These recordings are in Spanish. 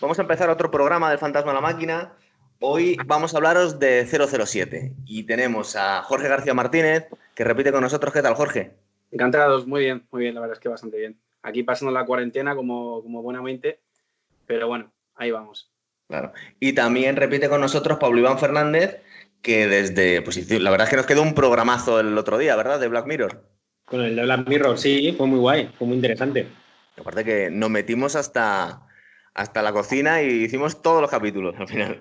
Vamos a empezar otro programa del Fantasma de la Máquina. Hoy vamos a hablaros de 007 y tenemos a Jorge García Martínez, que repite con nosotros. ¿Qué tal, Jorge? Encantados, muy bien, muy bien, la verdad es que bastante bien. Aquí pasando la cuarentena como, como buenamente, pero bueno, ahí vamos. Claro. Y también repite con nosotros Pablo Iván Fernández, que desde, pues la verdad es que nos quedó un programazo el otro día, ¿verdad? De Black Mirror. Con el de Black Mirror, sí, fue muy guay, fue muy interesante. Aparte que nos metimos hasta, hasta la cocina y hicimos todos los capítulos al final.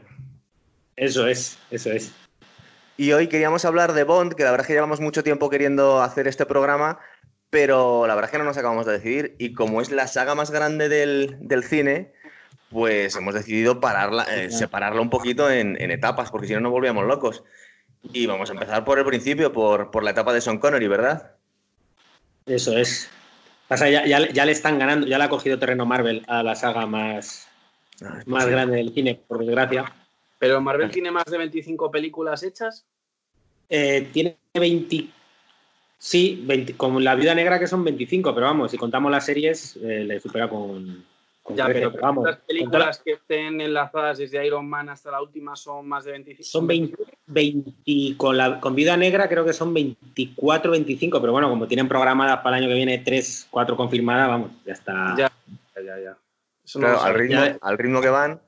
Eso es, eso es. Y hoy queríamos hablar de Bond, que la verdad es que llevamos mucho tiempo queriendo hacer este programa, pero la verdad es que no nos acabamos de decidir. Y como es la saga más grande del, cine, pues hemos decidido pararla, eh, separarla un poquito en, etapas, porque si no nos volvíamos locos. Y vamos a empezar por el principio, por, por la etapa de Sean Connery, ¿verdad? Eso es. Pasa, ya, ya, le están ganando, ya le ha cogido terreno Marvel a la saga más, ah, más grande del cine, por desgracia. ¿Pero Marvel tiene más de 25 películas hechas? Eh, tiene 20. Sí, 20, como La Vida Negra, que son 25, pero vamos, si contamos las series, eh, le supera con, ya, pero, vamos, las películas que estén enlazadas desde Iron Man hasta la última son más de 25. Son 20, con, la, con Vida Negra creo que son 24, 25, pero bueno, como tienen programadas para el año que viene 3, 4 confirmadas, vamos, ya está. Ya, ya, ya. Claro, al, ritmo, al ritmo que van.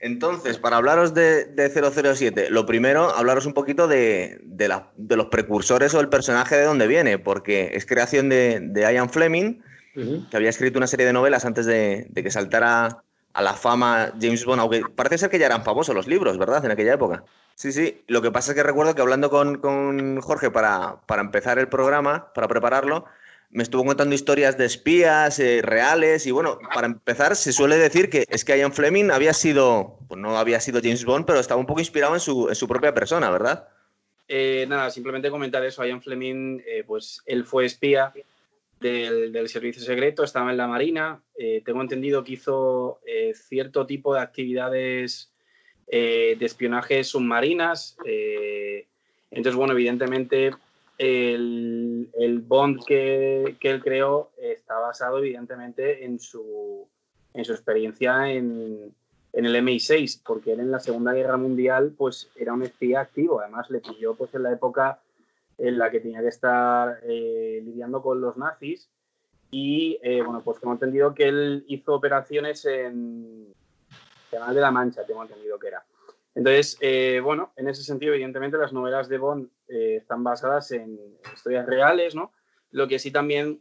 Entonces, para hablaros de, de 007, lo primero, hablaros un poquito de, de, de, los precursores o el personaje de dónde viene, porque es creación de, de Ian Fleming que había escrito una serie de novelas antes de, que saltara a la fama James Bond, aunque parece ser que ya eran famosos los libros, ¿verdad? En aquella época. Sí, sí. Lo que pasa es que recuerdo que hablando con, Jorge para, para, empezar el programa, para prepararlo, me estuvo contando historias de espías eh, reales y bueno, para empezar se suele decir que es que Ian Fleming había sido, pues no había sido James Bond, pero estaba un poco inspirado en su, en su propia persona, ¿verdad? Eh, nada, simplemente comentar eso. Ian Fleming, eh, pues él fue espía del, servicio secreto, estaba en la Marina. Eh, tengo entendido que hizo eh, cierto tipo de actividades eh, de espionaje submarinas. entonces, bueno, evidentemente el, Bond que, él creó está basado evidentemente en su, en su experiencia en, en el MI6, porque él en la Segunda Guerra Mundial pues era un espía activo. Además, le pilló pues en la época en la que tenía que estar eh, lidiando con los nazis. Y eh, bueno, pues tengo entendido que él hizo operaciones en Canal de la Mancha, tengo entendido que era. Entonces, eh, bueno, en ese sentido, evidentemente, las novelas de Bond están basadas en historias reales, ¿no? Lo que sí también,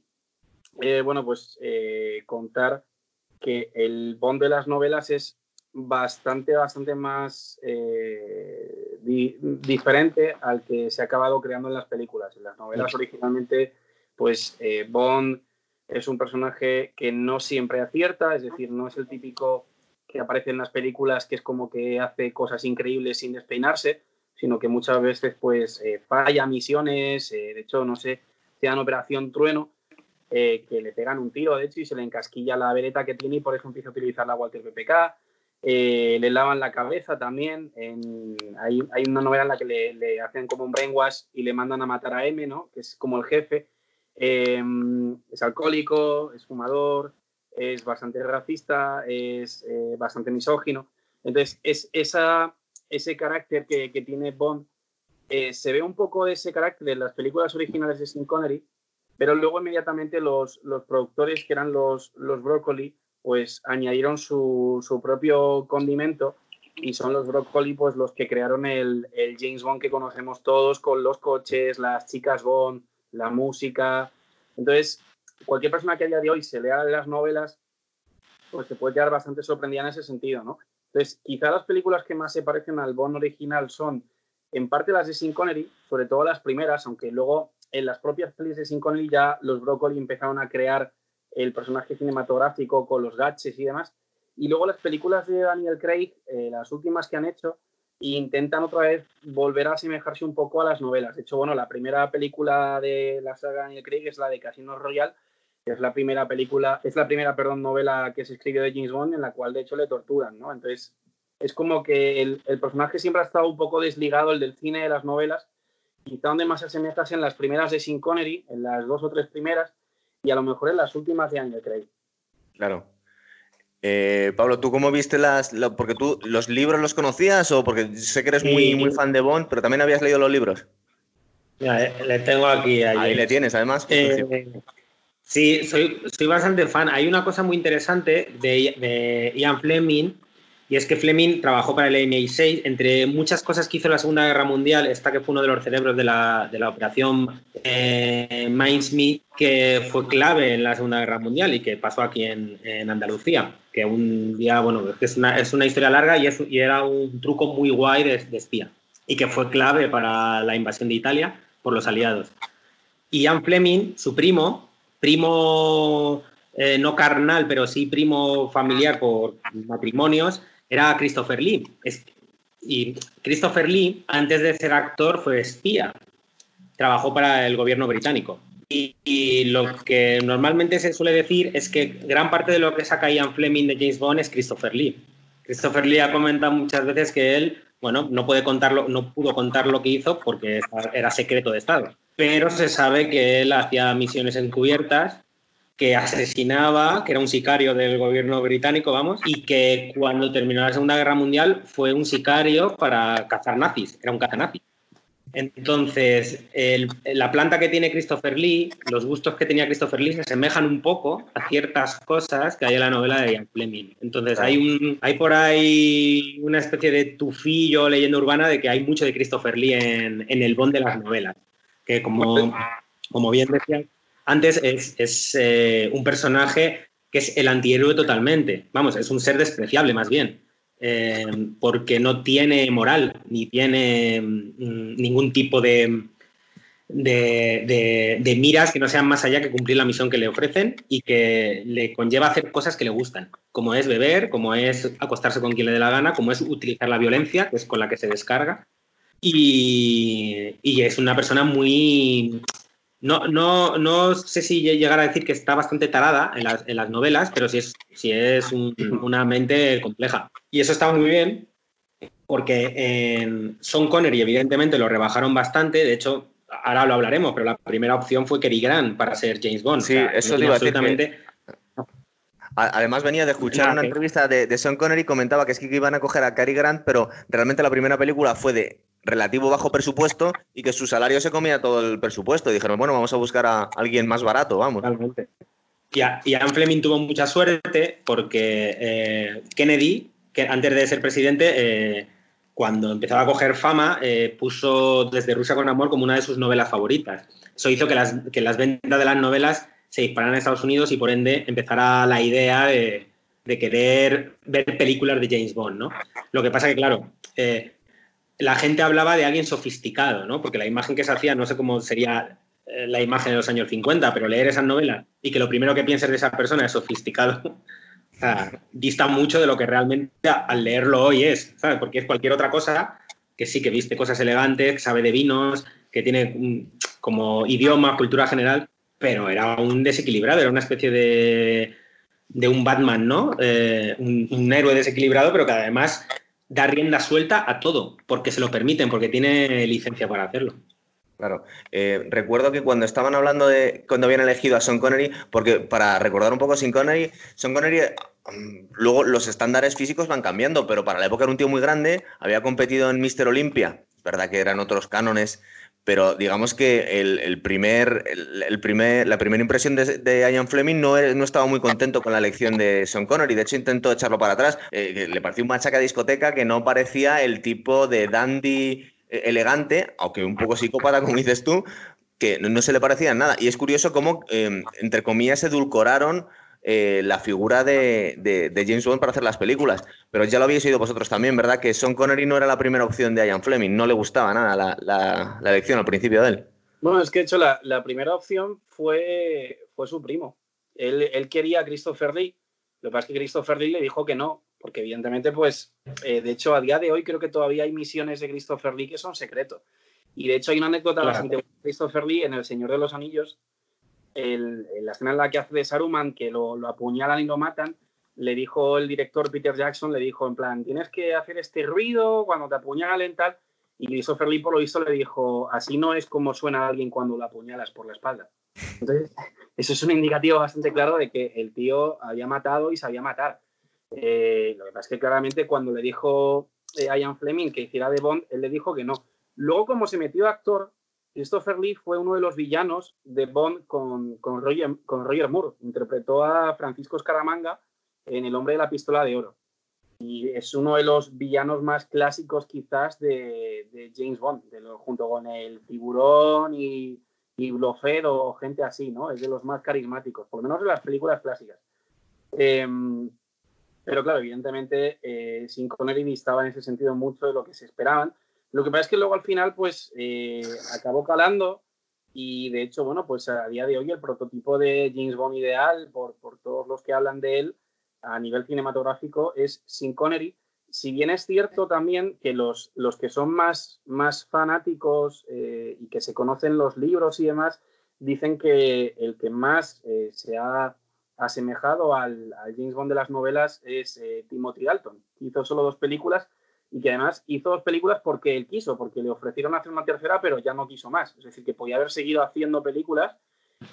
bueno, pues contar que el Bond de las novelas es bastante, bastante más eh, diferente al que se ha acabado creando en las películas. En las novelas originalmente, pues eh, Bond es un personaje que no siempre acierta, es decir, no es el típico que aparece en las películas que es como que hace cosas increíbles sin despeinarse, sino que muchas veces pues eh, falla misiones, de hecho, no sé, se dan Operación Trueno, que le pegan un tiro, de hecho, y se le encasquilla la vereta que tiene y por eso empieza a utilizar la Walter PPK. Eh, le lavan la cabeza también. hay, una novela en la que le, hacen como un brainwash y le mandan a matar a M, ¿no? que es como el jefe. Em, es alcohólico, es fumador, es bastante racista, es eh, bastante misógino. Entonces, es esa, ese carácter que, tiene Bond eh, se ve un poco de ese carácter en las películas originales de Sean Connery, pero luego inmediatamente los, los productores, que eran los, los Broccoli, pues añadieron su, propio condimento y son los Broccoli pues los que crearon el, James Bond que conocemos todos con los coches, las chicas Bond, la música. Entonces, cualquier persona que a día de hoy se lea las novelas, pues se puede quedar bastante sorprendida en ese sentido, ¿no? Entonces, quizá las películas que más se parecen al Bond original son en parte las de Sin Connery, sobre todo las primeras, aunque luego en las propias películas de Sin Connery ya los Broccoli empezaron a crear el personaje cinematográfico con los gaches y demás. Y luego las películas de Daniel Craig, eh, las últimas que han hecho, intentan otra vez volver a asemejarse un poco a las novelas. De hecho, bueno, la primera película de la saga Daniel Craig es la de Casino Royale, que es la primera película, es la primera, perdón, novela que se escribió de James Bond, en la cual de hecho le torturan, ¿no? Entonces, es como que el, personaje siempre ha estado un poco desligado, el del cine de las novelas, quizá donde más se asemeja en las primeras de Sin Connery, en las dos o tres primeras, y a lo mejor en las últimas de año, Craig. Claro. Eh, Pablo, ¿tú cómo viste las. porque tú los libros los conocías o porque sé que eres muy, muy fan de Bond, pero también habías leído los libros? Mira, le tengo aquí. Ahí le tienes, además. Eh, sí, soy, soy bastante fan. Hay una cosa muy interesante de, de Ian Fleming y es que Fleming trabajó para el MI6. Entre muchas cosas que hizo en la Segunda Guerra Mundial, esta que fue uno de los cerebros de la, de la operación eh, Mindsmith, que fue clave en la Segunda Guerra Mundial y que pasó aquí en, en Andalucía. Que un día, bueno, es una, es una historia larga y, es, y, era un truco muy guay de, de, espía. Y que fue clave para la invasión de Italia por los aliados. Y Ian Fleming, su primo, primo eh, no carnal, pero sí primo familiar por matrimonios, era Christopher Lee. y Christopher Lee, antes de ser actor, fue espía. Trabajó para el gobierno británico. Y, lo que normalmente se suele decir es que gran parte de lo que saca Ian Fleming de James Bond es Christopher Lee. Christopher Lee ha comentado muchas veces que él, bueno, no, puede contarlo, no pudo contar lo que hizo porque era secreto de Estado. Pero se sabe que él hacía misiones encubiertas que asesinaba, que era un sicario del gobierno británico, vamos, y que cuando terminó la Segunda Guerra Mundial fue un sicario para cazar nazis, era un cazanazi. Entonces, la planta que tiene Christopher Lee, los gustos que tenía Christopher Lee se asemejan un poco a ciertas cosas que hay en la novela de Ian Fleming. Entonces, hay, un, hay por ahí una especie de tufillo, leyenda urbana, de que hay mucho de Christopher Lee en, el bond de las novelas. Que como, como bien decía antes es, eh, un personaje que es el antihéroe totalmente. Vamos, es un ser despreciable más bien. Eh, porque no tiene moral ni tiene mm, ningún tipo de, de, miras que no sean más allá que cumplir la misión que le ofrecen y que le conlleva hacer cosas que le gustan, como es beber, como es acostarse con quien le dé la gana, como es utilizar la violencia, que es con la que se descarga. y es una persona muy, no, no, no sé si llegar a decir que está bastante tarada en las, en las novelas, pero sí es, sí es una mente compleja. Y eso está muy bien, porque en Son Connery, evidentemente, lo rebajaron bastante. De hecho, ahora lo hablaremos, pero la primera opción fue Cary Grant para ser James Bond. Sí, eso digo absolutamente. Además venía de escuchar una entrevista de, de Sean Connery y comentaba que es que iban a coger a Cary Grant, pero realmente la primera película fue de relativo bajo presupuesto y que su salario se comía todo el presupuesto. Y dijeron, bueno, vamos a buscar a alguien más barato, vamos. Totalmente. Y, Ian Fleming tuvo mucha suerte porque eh, Kennedy, que antes de ser presidente, eh, cuando empezaba a coger fama, eh, puso Desde Rusia con Amor como una de sus novelas favoritas. Eso hizo que las, que las ventas de las novelas se dispararan en Estados Unidos y por ende empezara la idea de, de querer ver películas de James Bond, ¿no? Lo que pasa que, claro, la gente hablaba de alguien sofisticado, ¿no? Porque la imagen que se hacía, no sé cómo sería eh, la imagen de los años 50, pero leer esas novelas y que lo primero que pienses de esa persona es sofisticado, o sea, dista mucho de lo que realmente al leerlo hoy es, ¿sabes? Porque es cualquier otra cosa que sí, que viste cosas elegantes, que sabe de vinos, que tiene como idioma, cultura general, pero era un desequilibrado, era una especie de, de un Batman, ¿no? Eh, un, un héroe desequilibrado, pero que además da rienda suelta a todo, porque se lo permiten, porque tiene licencia para hacerlo. Claro. Eh, recuerdo que cuando estaban hablando de cuando habían elegido a Sean Connery, porque para recordar un poco a Sean Connery, Sean Connery, mm, luego los estándares físicos van cambiando, pero para la época era un tío muy grande, había competido en Mister Olympia, verdad que eran otros cánones, pero digamos que el, primer, el, primer, la primera impresión de, Ian Fleming no, no, estaba muy contento con la elección de Sean Connery. De hecho, intentó echarlo para atrás. Eh, le pareció un machaca discoteca que no parecía el tipo de dandy eh, elegante, aunque un poco psicópata, como dices tú, que no, se le parecía nada. Y es curioso cómo, em, entre comillas, edulcoraron eh, la figura de, James Bond para hacer las películas. Pero ya lo habéis oído vosotros también, ¿verdad? Que Sean Connery no era la primera opción de Ian Fleming, no le gustaba nada la, elección al principio de él. Bueno, es que de hecho la, primera opción fue, fue su primo. Él, quería a Christopher Lee, lo que pasa es que Christopher Lee le dijo que no, porque evidentemente, pues, eh, de hecho, a día de hoy creo que todavía hay misiones de Christopher Lee que son secretos. Y de hecho hay una anécdota bastante de Christopher Lee en El Señor de los Anillos, el, la escena en la que hace de Saruman, que lo, lo, apuñalan y lo matan, le dijo el director Peter Jackson, le dijo en plan, tienes que hacer este ruido cuando te apuñalen, tal. Y Christopher Lee, por lo visto, le dijo, así no es como suena alguien cuando lo apuñalas por la espalda. Entonces, eso es un indicativo bastante claro de que el tío había matado y sabía matar. Eh, lo que pasa es que claramente cuando le dijo eh, Ian Fleming que hiciera de Bond, él le dijo que no. Luego, como se metió actor, Christopher Lee fue uno de los villanos de Bond con, con, Roger, Moore. Interpretó a Francisco Scaramanga en El hombre de la pistola de oro. Y es uno de los villanos más clásicos quizás de, James Bond, junto con el tiburón y, y o gente así, ¿no? Es de los más carismáticos, por lo menos de las películas clásicas. Em, pero claro, evidentemente, eh, Sin Connery distaba en ese sentido mucho de lo que se esperaban. Lo que pasa es que luego al final, pues, eh, acabó calando y de hecho, bueno, pues a día de hoy el prototipo de James Bond ideal, por, por todos los que hablan de él, a nivel cinematográfico es Sin Connery. Si bien es cierto también que los, los que son más, más fanáticos eh, y que se conocen los libros y demás, dicen que el que más eh, se ha asemejado al, James Bond de las novelas es eh, Timothy Dalton. Hizo solo dos películas y que además hizo dos películas porque él quiso, porque le ofrecieron hacer una tercera, pero ya no quiso más. Es decir, que podía haber seguido haciendo películas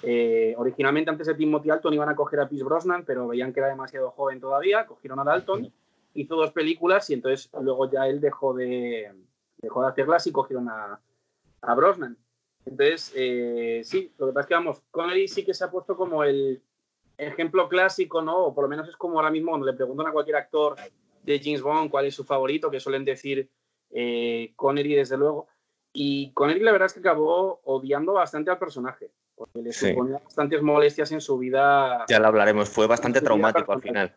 eh, originalmente antes de Timothy Dalton iban a coger a Pierce Brosnan, pero veían que era demasiado joven todavía, cogieron a Dalton, hizo dos películas y entonces luego ya él dejó de, dejó de hacerlas y cogieron a, a Brosnan. Entonces, eh, sí, lo que pasa es que vamos, Connery sí que se ha puesto como el ejemplo clásico, ¿no? O por lo menos es como ahora mismo cuando le preguntan a cualquier actor de James Bond cuál es su favorito, que suelen decir eh, Connery desde luego. Y Connery la verdad es que acabó odiando bastante al personaje porque le suponía bastantes molestias en su vida. Ya lo hablaremos, fue bastante traumático al final.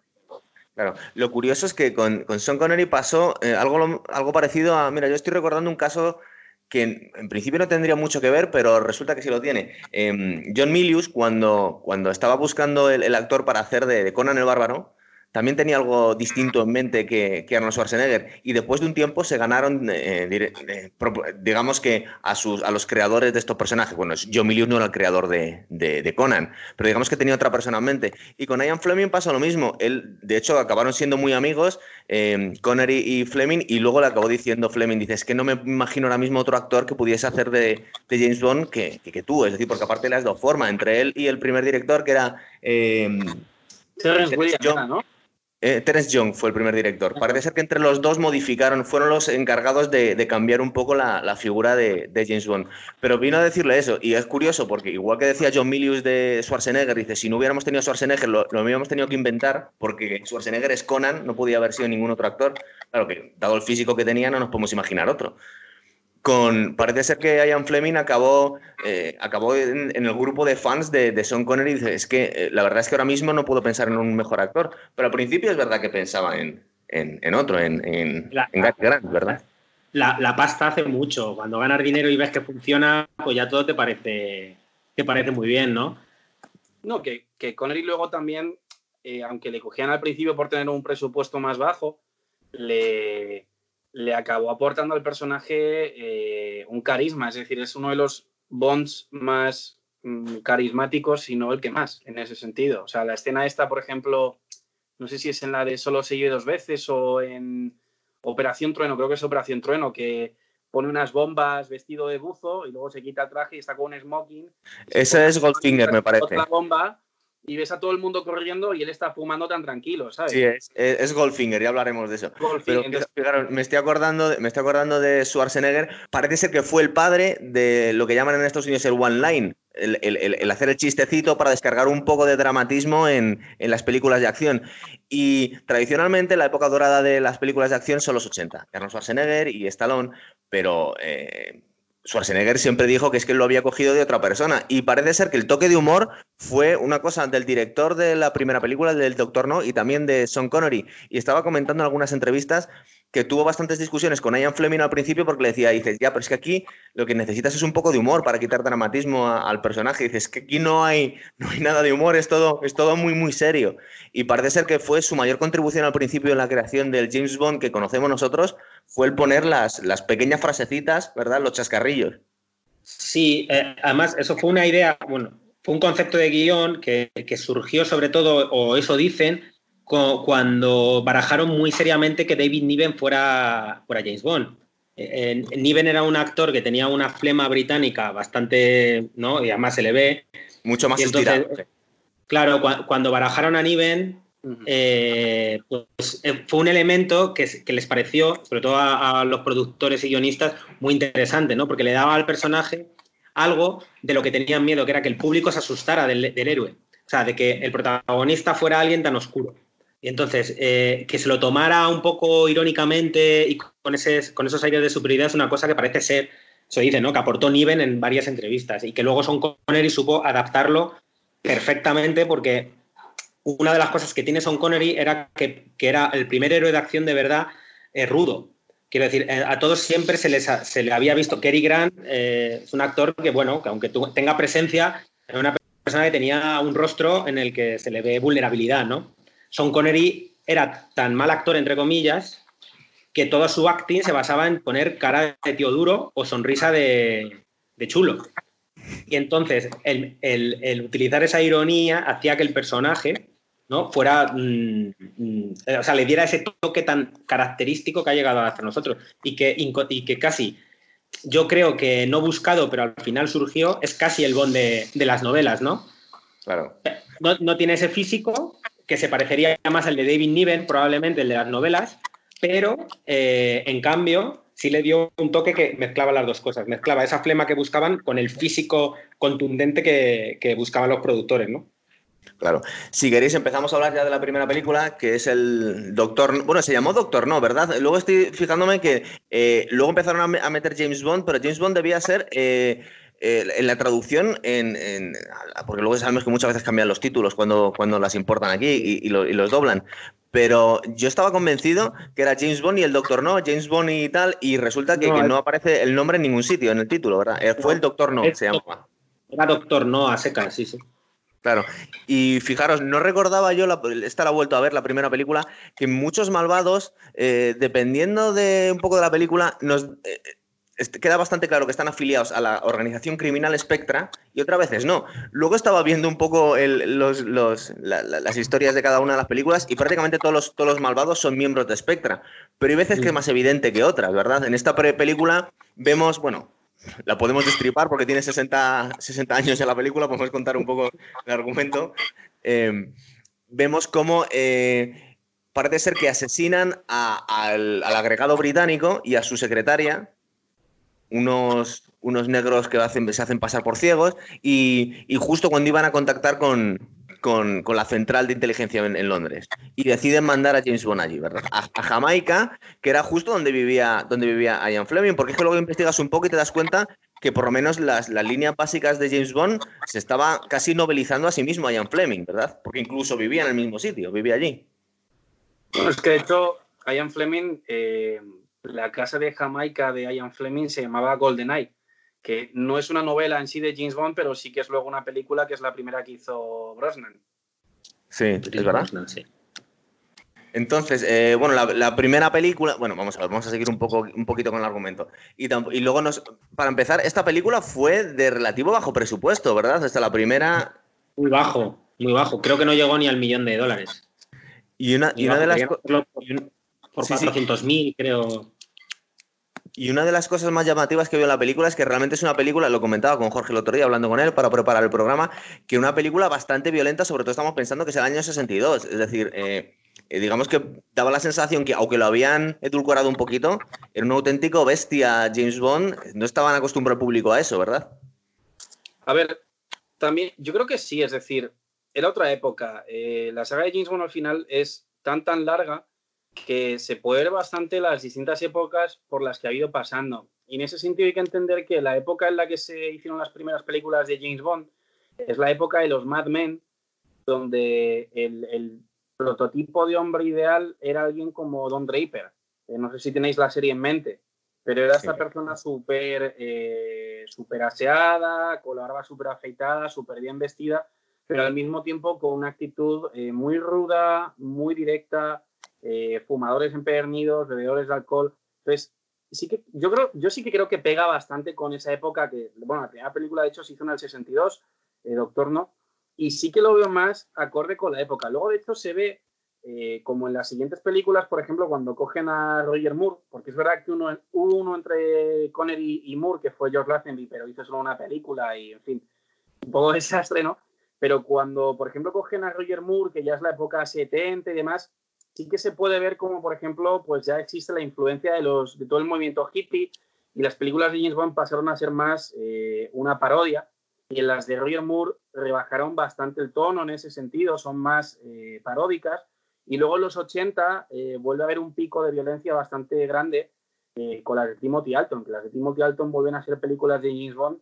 Claro, lo curioso es que con, con Sean Connery pasó eh, algo, algo parecido a. Mira, yo estoy recordando un caso que en, principio no tendría mucho que ver, pero resulta que sí lo tiene. Em, John Milius, cuando, cuando estaba buscando el, actor para hacer de Conan el Bárbaro, también tenía algo distinto en mente que, Arnold Schwarzenegger. Y después de un tiempo se ganaron, eh, eh, digamos que a, sus, a los creadores de estos personajes. Bueno, John Milius no era el creador de, Conan, pero digamos que tenía otra persona en mente. Y con Ian Fleming pasa lo mismo. Él, de hecho, acabaron siendo muy amigos, eh, Connery y Fleming, y luego le acabó diciendo Fleming, dice, es que no me imagino ahora mismo otro actor que pudiese hacer de, James Bond que, que, tú. Es decir, porque aparte le has dado forma entre él y el primer director, que era... Eh, ¿no? Eh, Terence Young fue el primer director. Parece ser que entre los dos modificaron, fueron los encargados de, cambiar un poco la, figura de, James Bond. Pero vino a decirle eso, y es curioso porque igual que decía John Milius de Schwarzenegger, dice, si no hubiéramos tenido Schwarzenegger, lo, lo hubiéramos tenido que inventar, porque Schwarzenegger es Conan, no podía haber sido ningún otro actor. Claro que, dado el físico que tenía, no nos podemos imaginar otro parece ser que Ian Fleming acabó, eh, acabó en, el grupo de fans de, de Sean Connery y dice, es que eh, la verdad es que ahora mismo no puedo pensar en un mejor actor, pero al principio es verdad que pensaba en, otro, en, en, Grant, ¿verdad? La, pasta hace mucho, cuando ganas dinero y ves que funciona, pues ya todo te parece, te parece muy bien, ¿no? No, que, que Connery luego también, eh, aunque le cogían al principio por tener un presupuesto más bajo, le le acabó aportando al personaje eh, un carisma, es decir, es uno de los Bonds más mm, carismáticos, si no el que más, en ese sentido. O sea, la escena esta, por ejemplo, no sé si es en la de Solo se dos veces o en Operación Trueno, creo que es Operación Trueno, que pone unas bombas vestido de buzo y luego se quita el traje y está con un smoking. Ese es Goldfinger, me parece. Otra bomba y ves a todo el mundo corriendo y él está fumando tan tranquilo, ¿sabes? Sí, es, es Goldfinger, ya hablaremos de eso. Pero, me, estoy acordando, me estoy acordando de Schwarzenegger. Parece ser que fue el padre de lo que llaman en Estados Unidos el one line. El, hacer el chistecito para descargar un poco de dramatismo en, las películas de acción. Y tradicionalmente la época dorada de las películas de acción son los 80. Arnold Schwarzenegger y Stallone, pero eh, Schwarzenegger siempre dijo que es que lo había cogido de otra persona. Y parece ser que el toque de humor fue una cosa del director de la primera película, del Doctor No, y también de Sean Connery. Y estaba comentando en algunas entrevistas que tuvo bastantes discusiones con Ian Fleming al principio porque le decía, dices, ya, pero es que aquí lo que necesitas es un poco de humor para quitar dramatismo al personaje. Y dices, que aquí no hay, no hay nada de humor, es todo, es todo muy, muy serio. Y parece ser que fue su mayor contribución al principio en la creación del James Bond que conocemos nosotros, fue el poner las, las pequeñas frasecitas, ¿verdad? Los chascarrillos. Sí, eh, además eso fue una idea, bueno, fue un concepto de guion que, que surgió sobre todo, o eso dicen, cuando barajaron muy seriamente que David Niven fuera, fuera James Bond. Eh, Niven era un actor que tenía una flema británica bastante, ¿no? Y además se le ve. Mucho más Claro, cuando barajaron a Niven, eh, pues eh, fue un elemento que, les pareció, sobre todo a, los productores y guionistas, muy interesante, ¿no? Porque le daba al personaje algo de lo que tenían miedo, que era que el público se asustara del, héroe. O sea, de que el protagonista fuera alguien tan oscuro. Y entonces, eh, que se lo tomara un poco irónicamente y con, ese, con esos aires de superioridad es una cosa que parece ser, se dice, ¿no? Que aportó Niven en varias entrevistas y que luego Son Connery supo adaptarlo perfectamente porque una de las cosas que tiene Son Connery era que, era el primer héroe de acción de verdad eh, rudo. Quiero decir, eh, a todos siempre se, les se le había visto. Cary Grant eh, es un actor que, bueno, que aunque tenga presencia, es una persona que tenía un rostro en el que se le ve vulnerabilidad, ¿no? Son Connery era tan mal actor, entre comillas, que todo su acting se basaba en poner cara de tío duro o sonrisa de, de chulo. Y entonces, el, utilizar esa ironía hacía que el personaje ¿no? fuera, mm, mm, o sea, le diera ese toque tan característico que ha llegado hasta nosotros y que, y que casi, yo creo que no buscado, pero al final surgió, es casi el Bond de, las novelas, ¿no? Claro. No, tiene ese físico, que se parecería más al de David Niven, probablemente el de las novelas, pero eh, en cambio sí le dio un toque que mezclaba las dos cosas, mezclaba esa flema que buscaban con el físico contundente que, que buscaban los productores, ¿no? Claro. Si queréis, empezamos a hablar ya de la primera película, que es el Doctor. Bueno, se llamó Doctor No, ¿verdad? Luego estoy fijándome que eh, luego empezaron a, meter James Bond, pero James Bond debía ser. Eh, en la traducción, en, porque luego sabemos que muchas veces cambian los títulos cuando, cuando las importan aquí y, los doblan. Pero yo estaba convencido que era James Bond y el Doctor No, James Bond y tal, y resulta que no, aparece el nombre en ningún sitio en el título, ¿verdad? Eh, fue el Doctor No, se llama. Era Doctor No a secas, sí, sí. Claro. Y fijaros, no recordaba yo, esta la he vuelto a ver, la primera película, que muchos malvados, eh, dependiendo de un poco de la película, nos eh, queda bastante claro que están afiliados a la organización criminal Spectra y otras veces no. Luego estaba viendo un poco las historias de cada una de las películas y prácticamente todos los, todos los malvados son miembros de Spectra. Pero hay veces que es más evidente que otras, ¿verdad? En esta película vemos, bueno, la podemos destripar porque tiene 60, 60 años en la película, podemos contar un poco el argumento. Em, vemos cómo eh, parece ser que asesinan al, agregado británico y a su secretaria, unos, unos negros que se hacen pasar por ciegos, y justo cuando iban a contactar con, con, la central de inteligencia en, Londres y deciden mandar a James Bond allí, ¿verdad? A, Jamaica, que era justo donde vivía, donde vivía Ian Fleming, porque es que luego investigas un poco y te das cuenta que por lo menos las, líneas básicas de James Bond se estaba casi novelizando a sí mismo a Ian Fleming, ¿verdad? Porque incluso vivía en el mismo sitio, vivía allí. Es que de hecho, Ian Fleming, eh, la casa de Jamaica de Ian Fleming se llamaba GoldenEye que no es una novela en sí de James Bond, pero sí que es luego una película que es la primera que hizo Brosnan. Sí, es verdad. sí. Entonces, eh, bueno, la, primera película, bueno, vamos a ver, vamos a seguir un, poco, un poquito con el argumento. Y, y, luego, nos, para empezar, esta película fue de relativo bajo presupuesto, ¿verdad? Hasta la primera... Muy bajo, muy bajo. Creo que no llegó ni al millón de dólares. Y una, y una de las... Por, por 400.000, creo. Y una de las cosas más llamativas que veo en la película es que realmente es una película, lo comentaba con Jorge el otro día hablando con él para preparar el programa, que una película bastante violenta, sobre todo estamos pensando que es el año 62. Es decir, eh, eh, digamos que daba la sensación que, aunque lo habían edulcorado un poquito, era un auténtico bestia James Bond. No estaban acostumbrados el público a eso, ¿verdad? A ver, también yo creo que sí, es decir, era otra época. Eh, la saga de James Bond al final es tan tan larga que se puede ver bastante las distintas épocas por las que ha ido pasando. Y en ese sentido hay que entender que la época en la que se hicieron las primeras películas de James Bond es la época de los Mad Men, donde el, prototipo de hombre ideal era alguien como Don Draper. Eh, no sé si tenéis la serie en mente, pero era esta persona súper eh, super aseada, con la barba súper afeitada, súper bien vestida, pero al mismo tiempo con una actitud eh, muy ruda, muy directa, eh, fumadores empedernidos, bebedores de alcohol. Entonces, sí que, yo, creo, yo sí que creo que pega bastante con esa época que, bueno, la primera película de hecho se hizo en el 62, eh, Doctor No, y sí que lo veo más acorde con la época. Luego, de hecho, se ve eh, como en las siguientes películas, por ejemplo, cuando cogen a Roger Moore, porque es verdad que uno, hubo uno entre Connery y Moore, que fue George Lazenby, pero hizo solo una película y, en fin, un poco desastre, ¿no? pero cuando, por ejemplo, cogen a Roger Moore, que ya es la época 70 y demás, sí que se puede ver como, por ejemplo, pues ya existe la influencia de, los, de todo el movimiento hippie y las películas de James Bond pasaron a ser más eh, una parodia y en las de Roger Moore rebajaron bastante el tono en ese sentido, son más eh, paródicas. Y luego en los 80 eh, vuelve a haber un pico de violencia bastante grande con las de Timothy Alton, que las de Timothy Alton vuelven a ser películas de James Bond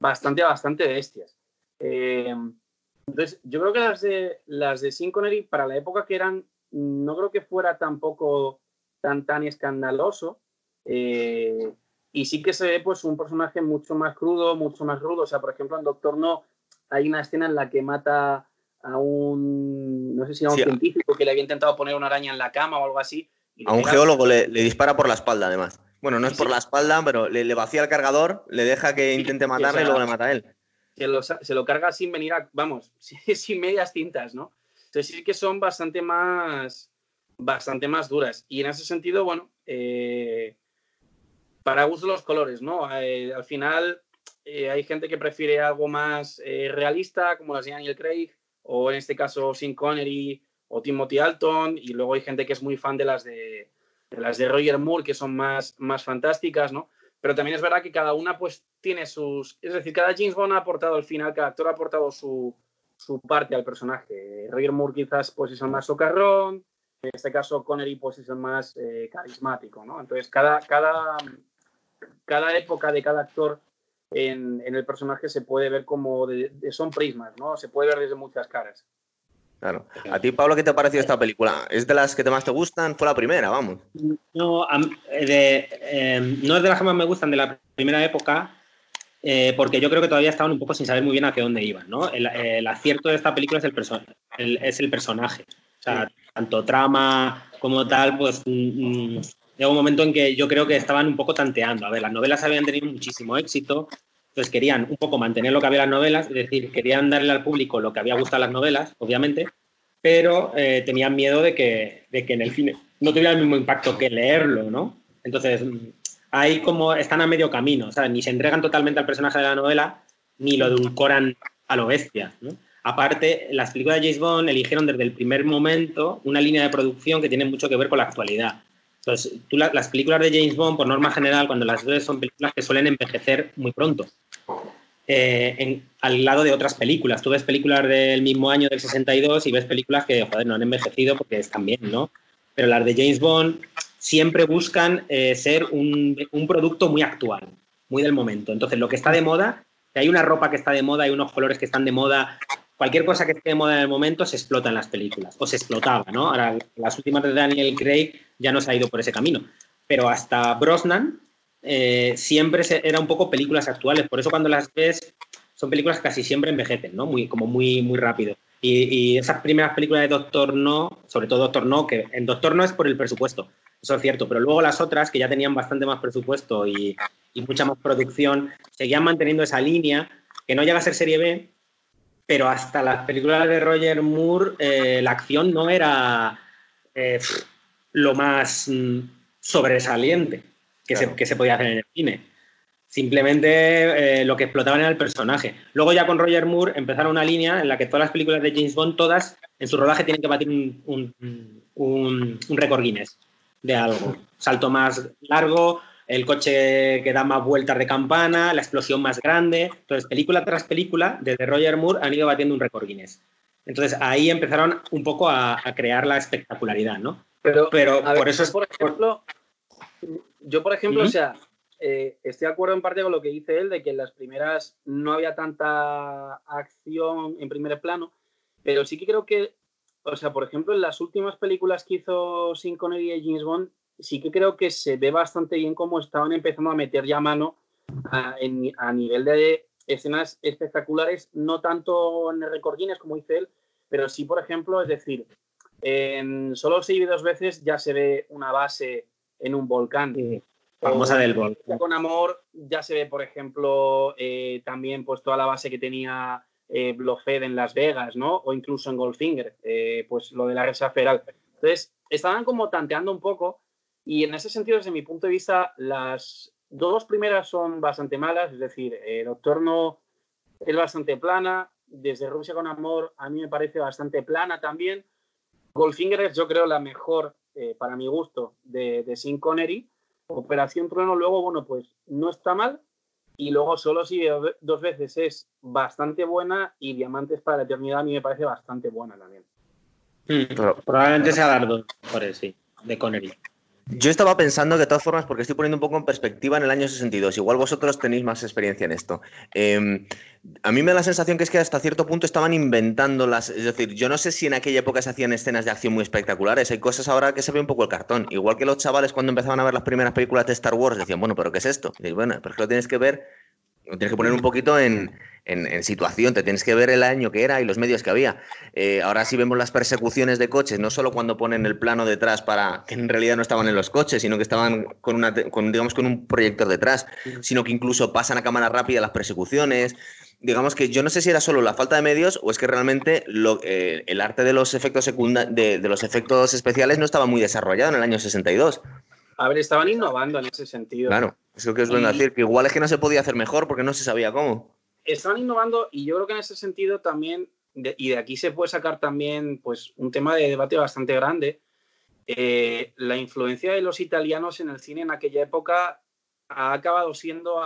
bastante, bastante bestias. entonces, yo creo que las de, las de Sean Connery, para la época que eran, no creo que fuera tampoco tan, tan escandaloso. Eh, y sí que se ve pues un personaje mucho más crudo, mucho más rudo. O sea, por ejemplo, en Doctor No hay una escena en la que mata a un, no sé si a un científico que le había intentado poner una araña en la cama o algo así. a un geólogo le, dispara por la espalda, además. Bueno, no es por la espalda, pero le, vacía el cargador, le deja que intente matarle y luego le mata a él. Se lo, se lo carga sin venir a, vamos, sin medias tintas, ¿no? Entonces sí que son bastante más, bastante más duras. Y en ese sentido, bueno, eh, para gusto los colores, ¿no? Eh, al final eh, hay gente que prefiere algo más realista, como las de Daniel Craig, o en este caso Sin Connery o Timothy Alton, y luego hay gente que es muy fan de las de, las de Roger Moore, que son más, más fantásticas, ¿no? Pero también es verdad que cada una pues tiene sus... Es decir, cada James Bond ha aportado al final, cada actor ha aportado su, su parte al personaje. Roger Moore quizás pues es el más socarrón, en este caso Connery pues es el más carismático, ¿no? Entonces cada, cada, cada época de cada actor en, el personaje se puede ver como son prismas, ¿no? Se puede ver desde muchas caras. Claro. ¿A ti, Pablo, qué te ha parecido esta película? ¿Es de las que más te gustan? Fue la primera, vamos. No, eh, no es de las que más me gustan de la primera época, eh, porque yo creo que todavía estaban un poco sin saber muy bien hacia dónde iban, ¿no? El, acierto de esta película es el, es el personaje. O sea, tanto trama como tal, pues mm, mm, llegó un momento en que yo creo que estaban un poco tanteando. A ver, las novelas habían tenido muchísimo éxito, entonces querían un poco mantener lo que había en las novelas, es decir, querían darle al público lo que había gustado en las novelas, obviamente, pero eh, tenían miedo de que, de que en el cine no tuviera el mismo impacto que leerlo, ¿no? Entonces, ahí como están a medio camino, o sea, ni se entregan totalmente al personaje de la novela, ni lo edulcoran a lo bestia. Aparte, las películas de James Bond eligieron desde el primer momento una línea de producción que tiene mucho que ver con la actualidad. Entonces, tú las películas de James Bond, por norma general, cuando las ves, son películas que suelen envejecer muy pronto. Eh, al lado de otras películas. Tú ves películas del mismo año, del 62, y ves películas que, joder, no han envejecido porque están bien, ¿no? Pero las de James Bond siempre buscan eh, ser un, un, producto muy actual, muy del momento. Entonces, lo que está de moda, que hay una ropa que está de moda, hay unos colores que están de moda, cualquier cosa que esté de moda en el momento se explota en las películas, o se explotaba, ¿no? Ahora, las últimas de Daniel Craig ya no se ha ido por ese camino, pero hasta Brosnan eh, siempre era un poco películas actuales, por eso cuando las ves son películas que casi siempre envejecen, ¿no? Muy, como muy, muy rápido. Y, esas primeras películas de Doctor No, sobre todo Doctor No, que en Doctor No es por el presupuesto, eso es cierto, pero luego las otras, que ya tenían bastante más presupuesto y, y mucha más producción, seguían manteniendo esa línea, que no llega a ser serie B, pero hasta las películas de Roger Moore eh, la acción no era eh, lo más mm, sobresaliente que, se, que, se, podía hacer en el cine. Simplemente eh, lo que explotaban era el personaje. Luego ya con Roger Moore empezaron una línea en la que todas las películas de James Bond, todas en su rodaje tienen que batir un, un, un, un récord Guinness de algo. Salto más largo, el coche que da más vueltas de campana, la explosión más grande. Entonces, película tras película, desde Roger Moore han ido batiendo un récord Guinness. Entonces, ahí empezaron un poco a, crear la espectacularidad, ¿no? Pero, Pero por eso es... Por ejemplo, yo, por ejemplo, o sea, eh, estoy de acuerdo en parte con lo que dice él, de que en las primeras no había tanta acción en primer plano, pero sí que creo que, o sea, por ejemplo, en las últimas películas que hizo Sin Connery y James Bond, sí que creo que se ve bastante bien cómo estaban empezando a meter ya mano a, nivel de escenas espectaculares, no tanto en recordines como dice él, pero sí, por ejemplo, es decir, en solo se vive dos veces ya se ve una base en un volcán. famosa del volcán. Con amor ya se ve, por ejemplo, eh, también pues toda la base que tenía eh, Blofeld en Las Vegas, ¿no? O incluso en Goldfinger, eh, pues lo de la Reserva Federal. Entonces, estaban como tanteando un poco y en ese sentido, desde mi punto de vista, las dos primeras son bastante malas, es decir, eh, Doctor No es bastante plana, desde Rusia con Amor a mí me parece bastante plana también. Goldfinger es yo creo la mejor, eh, para mi gusto, de, de Sin Connery. Operación Trueno luego, bueno, pues no está mal. Y luego solo si dos veces es bastante buena y Diamantes para la Eternidad a mí me parece bastante buena también. Hmm, probablemente sea dar dos mejores, sí, de Connery. Yo estaba pensando que de todas formas, porque estoy poniendo un poco en perspectiva en el año 62, igual vosotros tenéis más experiencia en esto. Em, a mí me da la sensación que es que hasta cierto punto estaban inventando las... Es decir, yo no sé si en aquella época se hacían escenas de acción muy espectaculares, hay cosas ahora que se ve un poco el cartón. Igual que los chavales cuando empezaban a ver las primeras películas de Star Wars decían, bueno, pero ¿qué es esto? Y bueno, pero es que lo tienes que ver, tienes que poner un poquito en en, situación, te tienes que ver el año que era y los medios que había. Eh, ahora sí vemos las persecuciones de coches, no solo cuando ponen el plano detrás para que en realidad no estaban en los coches, sino que estaban con, una, digamos, con un proyector detrás, sino que incluso pasan a cámara rápida las persecuciones. Digamos que yo no sé si era solo la falta de medios o es que realmente lo, eh, el arte de los efectos de, de los efectos especiales no estaba muy desarrollado en el año 62. A ver, estaban innovando en ese sentido. Claro, es lo que os vengo a decir, que igual es que no se podía hacer mejor porque no se sabía cómo están innovando y yo creo que en ese sentido también, y de aquí se puede sacar también pues, un tema de debate bastante grande, eh, la influencia de los italianos en el cine en aquella época ha acabado siendo,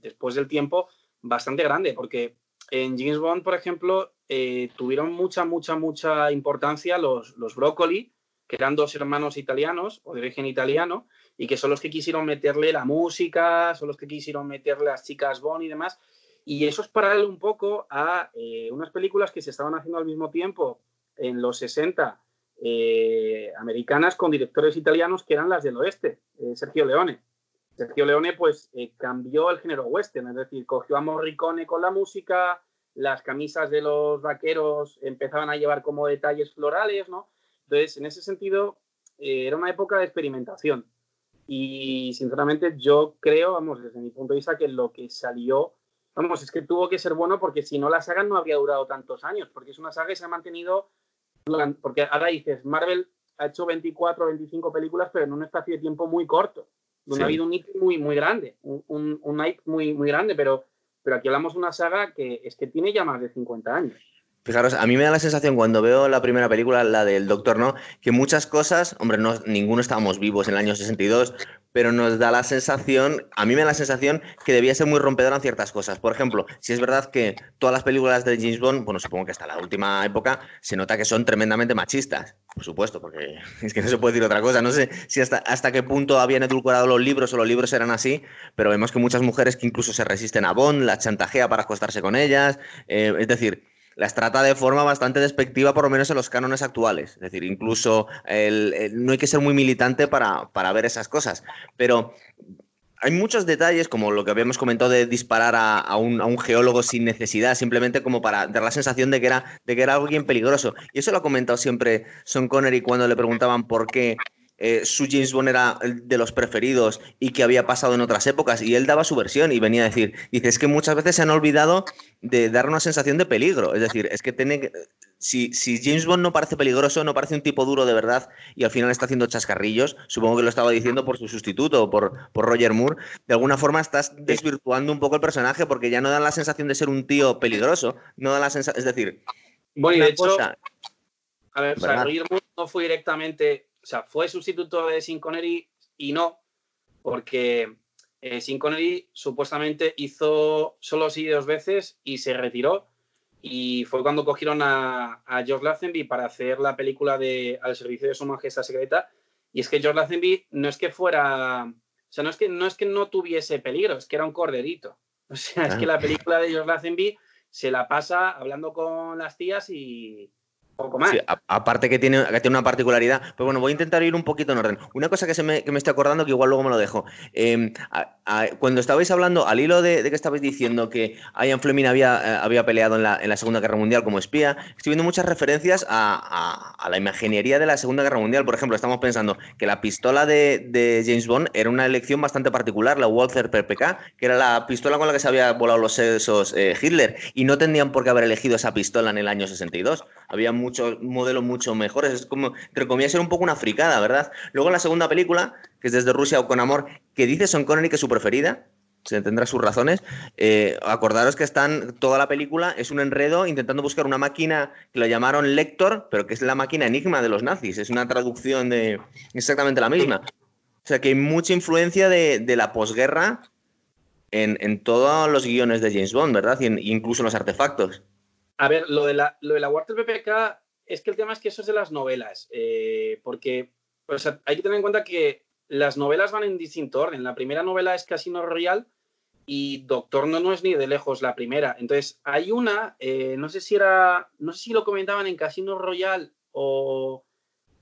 después del tiempo, bastante grande, porque en James Bond, por ejemplo, eh, tuvieron mucha, mucha, mucha importancia los, los Broccoli, que eran dos hermanos italianos o de origen italiano, y que son los que quisieron meterle la música, son los que quisieron meterle las chicas Bond y demás. Y eso es paralelo un poco a eh, unas películas que se estaban haciendo al mismo tiempo en los 60 eh, americanas con directores italianos que eran las del oeste, eh, Sergio Leone. Sergio Leone pues cambió el género western, es decir, cogió a Morricone con la música, las camisas de los vaqueros empezaban a llevar como detalles florales, ¿no? Entonces, en ese sentido, era una época de experimentación. Y sinceramente yo creo, vamos, desde mi punto de vista, que lo que salió Vamos, es que tuvo que ser bueno porque si no la saga no habría durado tantos años, porque es una saga que se ha mantenido, porque ahora dices, Marvel ha hecho 24 o 25 películas, pero en un espacio de tiempo muy corto, donde ha habido un hit muy, muy grande, un, un, un hype muy, muy grande, pero, pero aquí hablamos de una saga que es que tiene ya más de 50 años. Fijaros, a mí me da la sensación cuando veo la primera película, la del Doctor No, que muchas cosas, hombre, no, ninguno estábamos vivos en el año 62, pero nos da la sensación, a mí me da la sensación que debía ser muy rompedora en ciertas cosas. Por ejemplo, si es verdad que todas las películas de James Bond, bueno, supongo que hasta la última época, se nota que son tremendamente machistas, por supuesto, porque es que no se puede decir otra cosa. No sé si hasta, qué punto habían edulcorado los libros o los libros eran así, pero vemos que muchas mujeres que incluso se resisten a Bond, la chantajea para acostarse con ellas, eh, es decir las trata de forma bastante despectiva, por lo menos en los cánones actuales. Es decir, incluso no hay que ser muy militante para, ver esas cosas. Pero hay muchos detalles, como lo que habíamos comentado de disparar a, un, geólogo sin necesidad, simplemente como para dar la sensación de que, era, de que era alguien peligroso. Y eso lo ha comentado siempre Son Connery cuando le preguntaban por qué eh, su James Bond era de los preferidos y que había pasado en otras épocas. Y él daba su versión y venía a decir, dice, es que muchas veces se han olvidado de dar una sensación de peligro. Es decir, es que tiene si, si, James Bond no parece peligroso, no parece un tipo duro de verdad y al final está haciendo chascarrillos, supongo que lo estaba diciendo por su sustituto, por, por Roger Moore, de alguna forma estás desvirtuando un poco el personaje porque ya no da la sensación de ser un tío peligroso, no da la sensación, es decir... Bueno, de hecho, a ver, Roger Moore no fue directamente o sea, fue sustituto de Sin Connery y no, porque eh, Sin Connery supuestamente hizo solo sí dos veces y se retiró. Y fue cuando cogieron a, George Lazenby para hacer la película de Al servicio de su majestad secreta. Y es que George Lazenby no es que fuera, o sea, no es que no, es que no tuviese peligro, es que era un corderito. O sea, es que la película de George Lazenby se la pasa hablando con las tías y, poco más. aparte que tiene, que tiene una particularidad, pero bueno, voy a intentar ir un poquito en orden. Una cosa que, se me, que me estoy acordando, que igual luego me lo dejo. Em, cuando estabais hablando, al hilo de, que estabais diciendo que Ian Fleming había, eh, había peleado en la, en la, Segunda Guerra Mundial como espía, estoy viendo muchas referencias a, a, la imaginería de la Segunda Guerra Mundial. Por ejemplo, estamos pensando que la pistola de, de, James Bond era una elección bastante particular, la Walther PPK, que era la pistola con la que se había volado los sesos eh, Hitler, y no tendrían por qué haber elegido esa pistola en el año 62. Había muchos modelos mucho mejores. Es como, entre comillas, ser un poco una fricada, ¿verdad? Luego en la segunda película, que es desde Rusia o con amor, que dice Son Connery que es su preferida. se tendrá sus razones. Eh, acordaros que están, toda la película es un enredo intentando buscar una máquina que lo llamaron Lector, pero que es la máquina enigma de los nazis. Es una traducción de exactamente la misma. O sea que hay mucha influencia de, la posguerra en, todos los guiones de James Bond, ¿verdad? Y incluso en los artefactos. A ver, lo de la, lo de la Wartel PPK es que el tema es que eso es de las novelas, eh, porque hay que tener en cuenta que las novelas van en distinto orden. La primera novela es Casino Royale y Doctor No no es ni de lejos la primera. Entonces, hay una, eh, no sé si era, no sé si lo comentaban en Casino Royale o,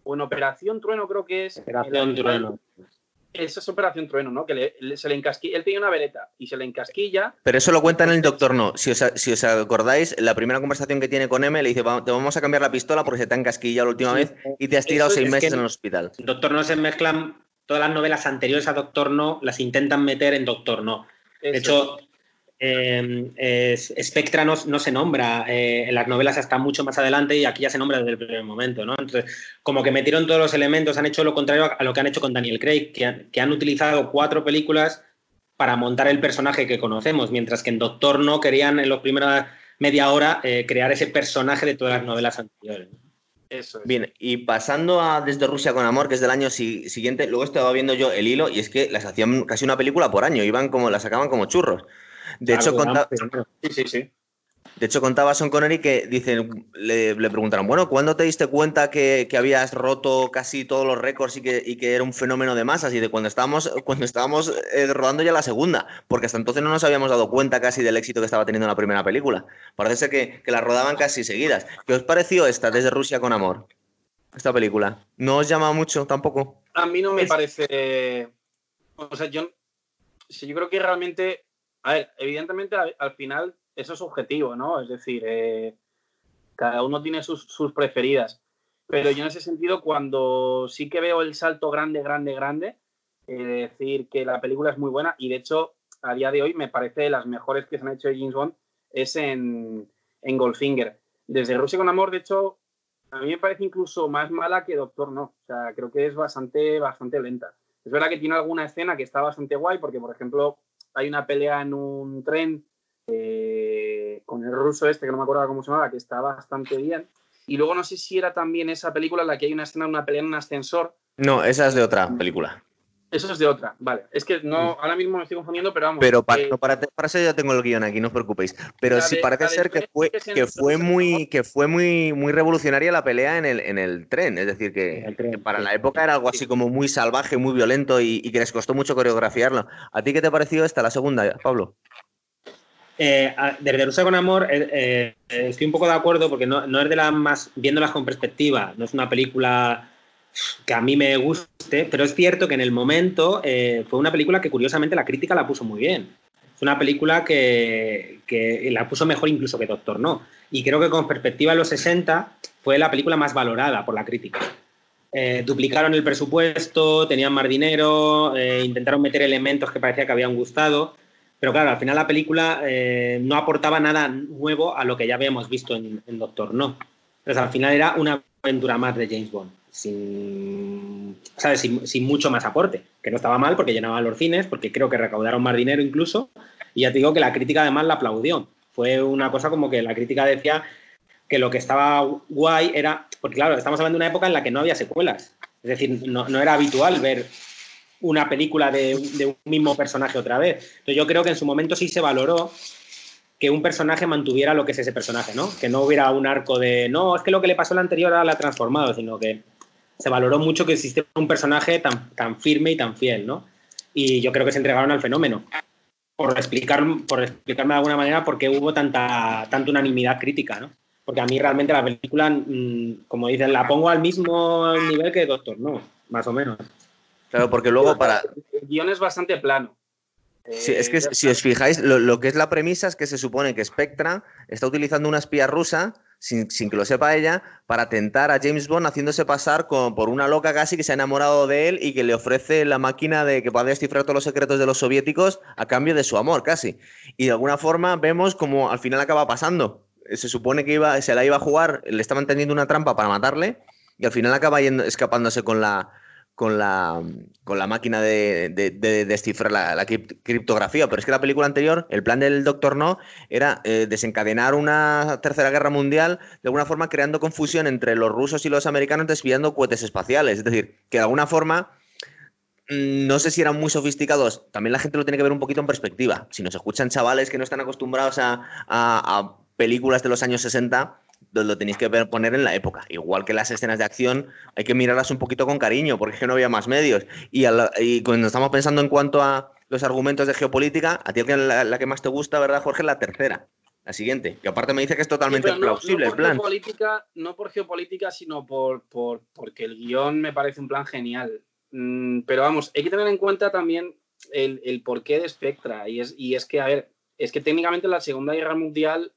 en Operación Trueno, creo que es. Operación Trueno. Esa es Operación Trueno, ¿no? Que se le encasquilla. Él tenía una veleta y se le encasquilla. Pero eso lo cuenta en el Doctor No. Si os, acordáis, la primera conversación que tiene con M le dice: Te vamos a cambiar la pistola porque se te ha encasquillado la última vez y te has tirado seis meses en el hospital. Doctor No se mezclan todas las novelas anteriores a Doctor No, las intentan meter en Doctor No. De hecho, eh, Spectra no, se nombra eh, en las novelas hasta mucho más adelante y aquí ya se nombra desde el primer momento, ¿no? Entonces, como que metieron todos los elementos, han hecho lo contrario a lo que han hecho con Daniel Craig, que han, utilizado cuatro películas para montar el personaje que conocemos, mientras que en Doctor No querían en los primeros media hora eh, crear ese personaje de todas las novelas anteriores. Eso Bien, y pasando a Desde Rusia con Amor, que es del año siguiente, luego estaba viendo yo el hilo y es que las hacían casi una película por año, iban como, las sacaban como churros. De hecho, contaba, De hecho, contaba Son Connery que dicen, le, preguntaron, bueno, ¿cuándo te diste cuenta que, habías roto casi todos los récords y que, que, era un fenómeno de masas? Y de cuando estábamos, cuando estábamos eh, rodando ya la segunda, porque hasta entonces no nos habíamos dado cuenta casi del éxito que estaba teniendo la primera película. Parece que, que la rodaban casi seguidas. ¿Qué os pareció esta, desde Rusia con Amor? Esta película. ¿No os llama mucho tampoco? A mí no me parece. O sea, yo, yo creo que realmente a ver, evidentemente al, final eso es objetivo, ¿no? Es decir, eh, cada uno tiene sus, preferidas. Pero yo en ese sentido, cuando sí que veo el salto grande, grande, grande, eh, decir que la película es muy buena y de hecho a día de hoy me parece de las mejores que se han hecho de James Bond es en, en Goldfinger. Desde Rusia con Amor, de hecho, a mí me parece incluso más mala que Doctor No. O sea, creo que es bastante, bastante lenta. Es verdad que tiene alguna escena que está bastante guay, porque, por ejemplo, hay una pelea en un tren eh, con el ruso este, que no me acuerdo cómo se llamaba, que está bastante bien. Y luego no sé si era también esa película en la que hay una escena de una pelea en un ascensor. No, esa es de otra película. Eso es de otra, vale. Es que no, mm. ahora mismo me estoy confundiendo, pero vamos. Pero para, para, eso ya tengo el guion aquí, no os preocupéis. Pero sí parece ser que fue, que fue muy, que fue muy, muy revolucionaria la pelea en el, en el tren. Es decir, que, para la época era algo así como muy salvaje, muy violento y, que les costó mucho coreografiarlo. ¿A ti qué te ha parecido esta, la segunda, Pablo? Eh, desde Rusia con Amor eh, eh, estoy un poco de acuerdo porque no, no es de las más, viéndolas con perspectiva, no es una película que a mí me guste, pero es cierto que en el momento eh, fue una película que curiosamente la crítica la puso muy bien. Es una película que, la puso mejor incluso que Doctor No. Y creo que con perspectiva de los 60 fue la película más valorada por la crítica. Eh, duplicaron el presupuesto, tenían más dinero, eh, intentaron meter elementos que parecía que habían gustado, pero claro, al final la película no aportaba nada nuevo a lo que ya habíamos visto en, en Doctor No. Entonces al final era una aventura más de James Bond sin, ¿sabes? Sin, mucho más aporte, que no estaba mal porque llenaban los cines, porque creo que recaudaron más dinero incluso, y ya te digo que la crítica además la aplaudió. Fue una cosa como que la crítica decía que lo que estaba guay era, porque claro, estamos hablando de una época en la que no había secuelas, es decir, no, era habitual ver una película de, de, un mismo personaje otra vez. Entonces yo creo que en su momento sí se valoró que un personaje mantuviera lo que es ese personaje, ¿no? Que no hubiera un arco de, no, es que lo que le pasó al anterior ahora la ha transformado, sino que se valoró mucho que existiera un personaje tan, tan firme y tan fiel, ¿no? Y yo creo que se entregaron al fenómeno. Por, explicar, por explicarme de alguna manera por qué hubo tanta, tanta unanimidad crítica, ¿no? Porque a mí realmente la película, mm, como dicen, la pongo al mismo nivel que Doctor, ¿no? Más o menos. Claro, porque luego para... El guion es bastante plano. Sí, es que eh, si os fijáis, lo, lo, que es la premisa es que se supone que Spectra está utilizando una espía rusa sin, que lo sepa ella, para tentar a James Bond haciéndose pasar por una loca casi que se ha enamorado de él y que le ofrece la máquina de que pueda descifrar todos los secretos de los soviéticos a cambio de su amor casi. Y de alguna forma vemos como al final acaba pasando. Se supone que iba, se la iba a jugar, le estaban tendiendo una trampa para matarle y al final acaba escapándose con la, con la, con la máquina de, descifrar la, criptografía. Pero es que la película anterior, el plan del Doctor No, era eh, desencadenar una tercera guerra mundial, de alguna forma creando confusión entre los rusos y los americanos desviando cohetes espaciales. Es decir, que de alguna forma mm, no sé si eran muy sofisticados, también la gente lo tiene que ver un poquito en perspectiva. Si nos escuchan chavales que no están acostumbrados a películas de los años 60, lo tenéis que poner en la época. Igual que las escenas de acción, hay que mirarlas un poquito con cariño, porque es que no había más medios. Y, cuando estamos pensando en cuanto a los argumentos de geopolítica, a ti la, la que más te gusta, ¿verdad, Jorge? La tercera. La siguiente, que aparte me dice que es totalmente plausible el plan. Geopolítica, no por geopolítica, sino por, por, porque el guion me parece un plan genial. Mm, pero vamos, hay que tener en cuenta también el, el porqué de Spectra. Y es, y es que, a ver, es que técnicamente la Segunda Guerra Mundial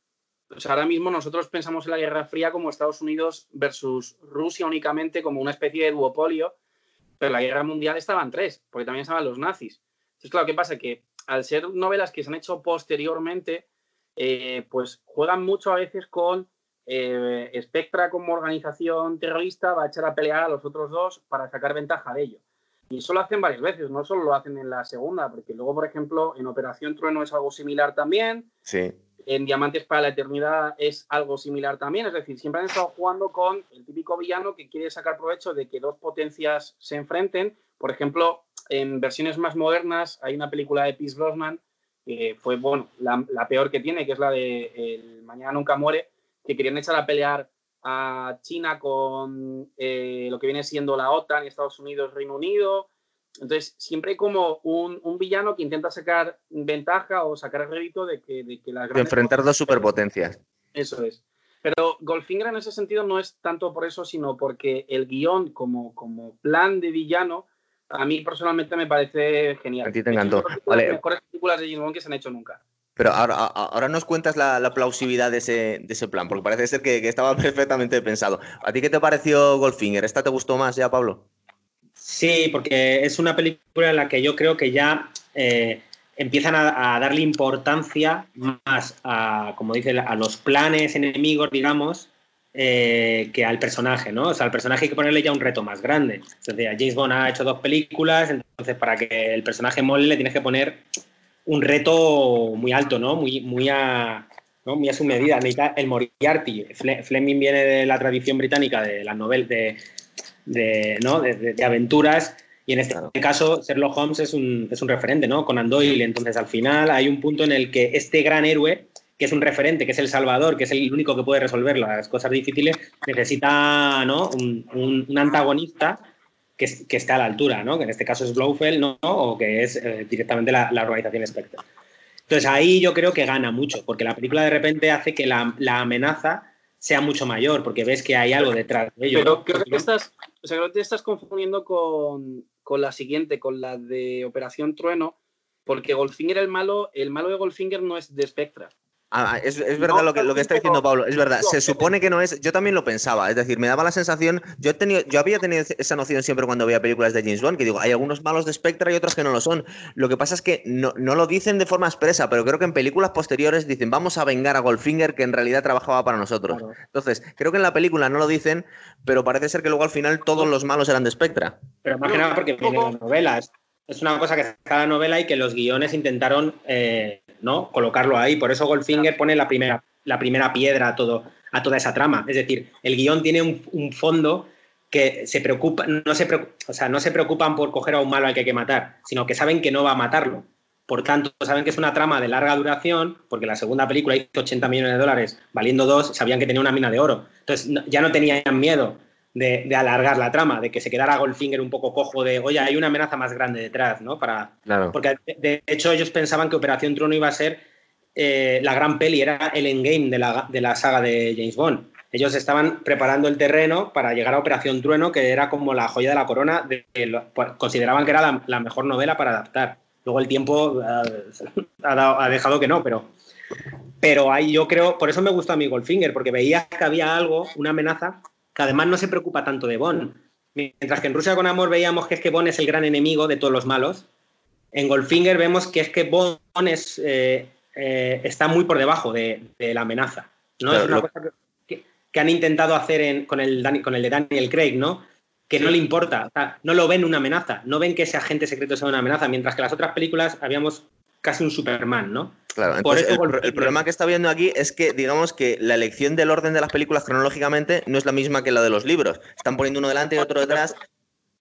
ahora mismo nosotros pensamos en la Guerra Fría como Estados Unidos versus Rusia únicamente, como una especie de duopolio, pero la Guerra Mundial estaban tres, porque también estaban los nazis. Entonces, claro, ¿qué pasa? Que al ser novelas que se han hecho posteriormente, eh, pues juegan mucho a veces con eh, Spectra como organización terrorista, va a echar a pelear a los otros dos para sacar ventaja de ello. Y eso lo hacen varias veces, no solo lo hacen en la segunda, porque luego, por ejemplo, en Operación Trueno es algo similar también. Sí en Diamantes para la Eternidad es algo similar también, es decir, siempre han estado jugando con el típico villano que quiere sacar provecho de que dos potencias se enfrenten. Por ejemplo, en versiones más modernas hay una película de Pierce Brosnan que fue, bueno, la, peor que tiene, que es la de El Mañana Nunca Muere, que querían echar a pelear a China con eh, lo que viene siendo la OTAN, Estados Unidos, Reino Unido, entonces, siempre hay como un, villano que intenta sacar ventaja o sacar el rédito de que, de que De enfrentar dos superpotencias. Eso es. Pero Goldfinger en ese sentido no es tanto por eso, sino porque el guion como, como plan de villano a mí personalmente me parece genial. A ti te encantó. las mejores películas de James Bond que se han hecho nunca. Pero ahora, ahora nos cuentas la, plausibilidad de ese, de ese, plan, porque parece ser que, que, estaba perfectamente pensado. ¿A ti qué te pareció Goldfinger? ¿Esta te gustó más ya, Pablo? Sí, porque es una película en la que yo creo que ya eh, empiezan a, darle importancia más a, como dice, a los planes enemigos, digamos, eh, que al personaje, ¿no? O sea, al personaje hay que ponerle ya un reto más grande. Entonces, James Bond ha hecho dos películas, entonces para que el personaje mole le tienes que poner un reto muy alto, ¿no? Muy, muy a, muy a su medida. El Moriarty. Fleming viene de la tradición británica de las novelas de de, ¿no? de, aventuras. Y en este caso, Sherlock Holmes es un, es un referente, ¿no? Conan Doyle. Entonces, al final hay un punto en el que este gran héroe, que es un referente, que es el salvador, que es el único que puede resolver las cosas difíciles, necesita ¿no? un, un, antagonista que, que esté a la altura, ¿no? Que en este caso es Blofeld, ¿no? O que es eh, directamente la, la, organización Spectre. Entonces, ahí yo creo que gana mucho, porque la película de repente hace que la, la amenaza sea mucho mayor, porque ves que hay algo detrás de ello. Pero creo que estás, o sea, creo que te estás confundiendo con, con, la siguiente, con la de Operación Trueno, porque Goldfinger el malo, el malo de Goldfinger no es de Spectra. Ah, es, verdad lo, que, lo que está diciendo Pablo, es verdad. Se supone que no es. Yo también lo pensaba, es decir, me daba la sensación. Yo, he tenido, yo había tenido esa noción siempre cuando veía películas de James Bond, que digo, hay algunos malos de Spectra y otros que no lo son. Lo que pasa es que no, lo dicen de forma expresa, pero creo que en películas posteriores dicen, vamos a vengar a Goldfinger, que en realidad trabajaba para nosotros. Entonces, creo que en la película no lo dicen, pero parece ser que luego al final todos los malos eran de Spectra. Pero más que nada porque vienen las novelas. Es una cosa que está la novela y que los guiones intentaron. Eh, ¿no? Colocarlo ahí. Por eso Goldfinger pone la primera, la primera piedra a, todo, a toda esa trama. Es decir, el guion tiene un, fondo que se preocupa, no se, o sea, no se preocupan por coger a un malo al que hay que matar, sino que saben que no va a matarlo. Por tanto, saben que es una trama de larga duración, porque la segunda película hizo 80 millones de dólares, valiendo dos, sabían que tenía una mina de oro. Entonces, ya no tenían miedo de, alargar la trama, de que se quedara Goldfinger un poco cojo de, oye, hay una amenaza más grande detrás, ¿no? Para, Porque de hecho ellos pensaban que Operación Trono iba a ser eh, la gran peli, era el endgame de la, de la saga de James Bond. Ellos estaban preparando el terreno para llegar a Operación Trueno, que era como la joya de la corona, de, pues, consideraban que era la, mejor novela para adaptar. Luego el tiempo eh, ha, ha dejado que no, pero, pero ahí yo creo, por eso me gustó a mí Goldfinger, porque veía que había algo, una amenaza que además no se preocupa tanto de Bond. Mientras que en Rusia con Amor veíamos que es que Bond es el gran enemigo de todos los malos, en Goldfinger vemos que es que Bond eh, eh, está muy por debajo de, la amenaza. ¿no? es una cosa que, han intentado hacer con, el, con el de Daniel Craig, ¿no? que no le importa, no lo ven una amenaza, no ven que ese agente secreto sea una amenaza, mientras que las otras películas habíamos casi un Superman, ¿no? Claro, entonces el, problema que está viendo aquí es que, digamos que la elección del orden de las películas cronológicamente no es la misma que la de los libros. Están poniendo uno delante y otro detrás.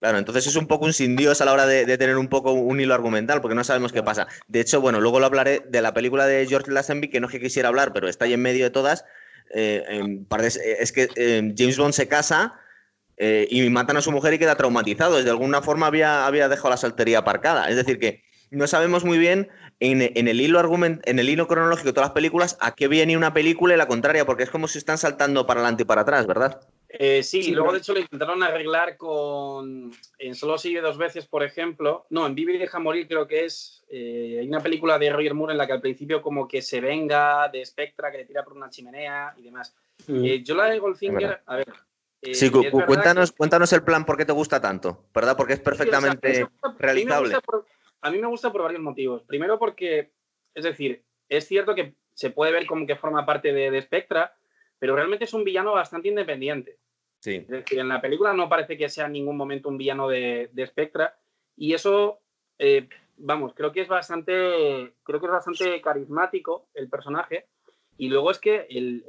Claro, entonces es un poco un sin Dios a la hora de, tener un poco un hilo argumental, porque no sabemos qué pasa. De hecho, bueno, luego lo hablaré de la película de George Lazenby, que no es que quisiera hablar, pero está ahí en medio de todas. Eh, es que eh, James Bond se casa eh, y matan a su mujer y queda traumatizado. De alguna forma había, había dejado la soltería aparcada. Es decir, que no sabemos muy bien en, el hilo argument, en el hilo cronológico de todas las películas a qué viene una película y la contraria, porque es como si están saltando para adelante y para atrás, ¿verdad? Eh, sí, luego de hecho lo intentaron arreglar con. En Solo sigue dos veces, por ejemplo. No, en Vive y deja morir, creo que es. Eh, hay una película de Roger Moore en la que al principio, como que se venga de Spectra, que le tira por una chimenea y demás. Mm. Eh, yo la de Goldfinger, a ver, sí, cuéntanos, cuéntanos el plan, ¿por qué te gusta tanto? ¿Verdad? Porque es perfectamente realizable. A mí, me gusta por varios motivos. Primero porque, es decir, es cierto que se puede ver como que forma parte de, Spectra, pero realmente es un villano bastante independiente. Sí. Es decir, en la película no parece que sea en ningún momento un villano de, Spectra y eso, eh, vamos, creo que es bastante, creo que es bastante carismático el personaje y luego es que el,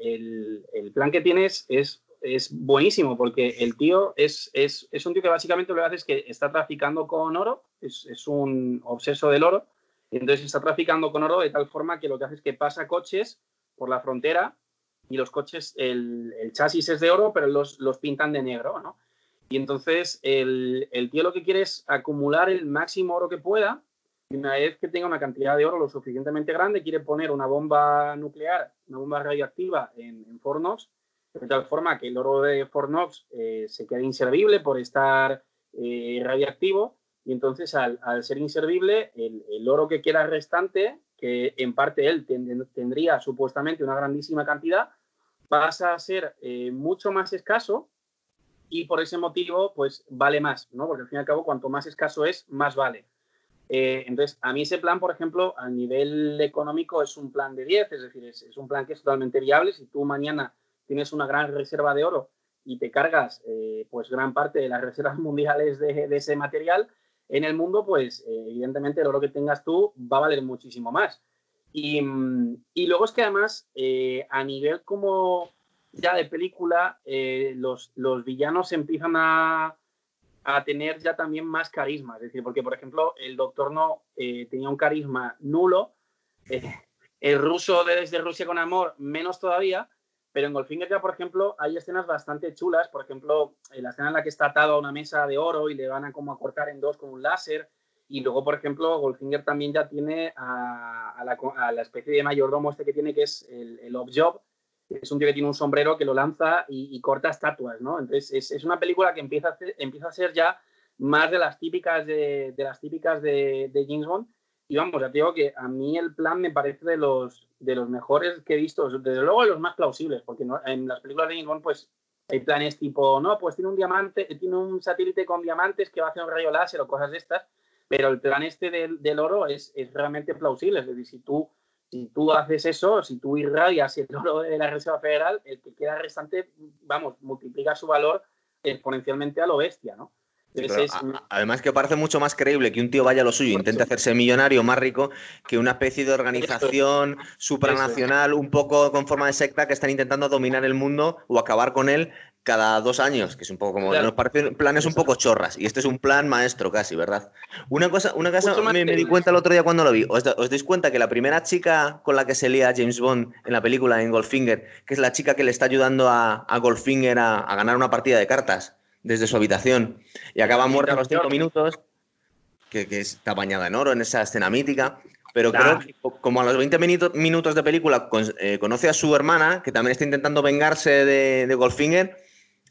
el plan que tienes es es buenísimo porque el tío es, es, un tío que básicamente lo que hace es que está traficando con oro, es, un obseso del oro, y entonces está traficando con oro de tal forma que lo que hace es que pasa coches por la frontera y los coches, el, chasis es de oro, pero los, los pintan de negro, ¿no? Y entonces el, el, tío lo que quiere es acumular el máximo oro que pueda y una vez que tenga una cantidad de oro lo suficientemente grande, quiere poner una bomba nuclear, una bomba radioactiva en, en Fornos de tal forma que el oro de Fornox eh, se queda inservible por estar eh, radiactivo y entonces al, ser inservible, el, oro que queda restante, que en parte él tendría supuestamente una grandísima cantidad, pasa a ser eh, mucho más escaso y por ese motivo pues vale más, ¿no? Porque al fin y al cabo cuanto más escaso es, más vale. entonces, a mí ese plan, por ejemplo, a nivel económico es un plan de 10, es decir, es, es un plan que es totalmente viable. Si tú mañana tienes una gran reserva de oro y te cargas eh, pues gran parte de las reservas mundiales de, ese material, en el mundo, pues eh, evidentemente el oro que tengas tú va a valer muchísimo más. Y, luego es que además, eh, a nivel como ya de película, los, los, villanos empiezan a, a, tener ya también más carisma. Es decir, porque por ejemplo, el Doctor No tenía un carisma nulo, el ruso de Desde Rusia con Amor menos todavía, pero en Goldfinger ya, por ejemplo, hay escenas bastante chulas. Por ejemplo, la escena en la que está atado a una mesa de oro y le van a como a cortar en dos con un láser. Y luego, por ejemplo, Goldfinger también ya tiene a, la, especie de mayordomo este que tiene, que es el, el Job, que es un tío que tiene un sombrero que lo lanza y, corta estatuas, ¿no? Entonces, es, una película que empieza a, empieza a ser ya más de las típicas de, las típicas de, de James Bond. Y vamos, ya te digo que a mí el plan me parece de los, de los mejores que he visto, desde luego de los más plausibles, porque en las películas de James pues hay planes tipo, no, pues tiene un diamante, tiene un satélite con diamantes que va a hacer un rayo láser o cosas de estas, pero el plan este del, oro es, es, realmente plausible, es decir, si tú, si tú haces eso, si tú irradias el oro de la Reserva Federal, el que queda restante, vamos, multiplica su valor exponencialmente a lo bestia, ¿no? Además que parece mucho más creíble que un tío vaya a lo suyo e intente hacerse millonario más rico que una especie de organización supranacional un poco con forma de secta que están intentando dominar el mundo o acabar con él cada dos años, que es un poco como nos parecen planes un poco chorras y este es un plan maestro casi, ¿verdad? Una cosa, una cosa me, di cuenta el otro día cuando lo vi. ¿Os, ¿Os, dais cuenta que la primera chica con la que se lía James Bond en la película en Goldfinger, que es la chica que le está ayudando a, Goldfinger a ganar una partida de cartas? Desde su habitación y acaba muerta a los cinco minutos, que, está bañada en oro en esa escena mítica. Pero creo que como a los 20 minutos de película eh, conoce a su hermana, que también está intentando vengarse de, de Goldfinger,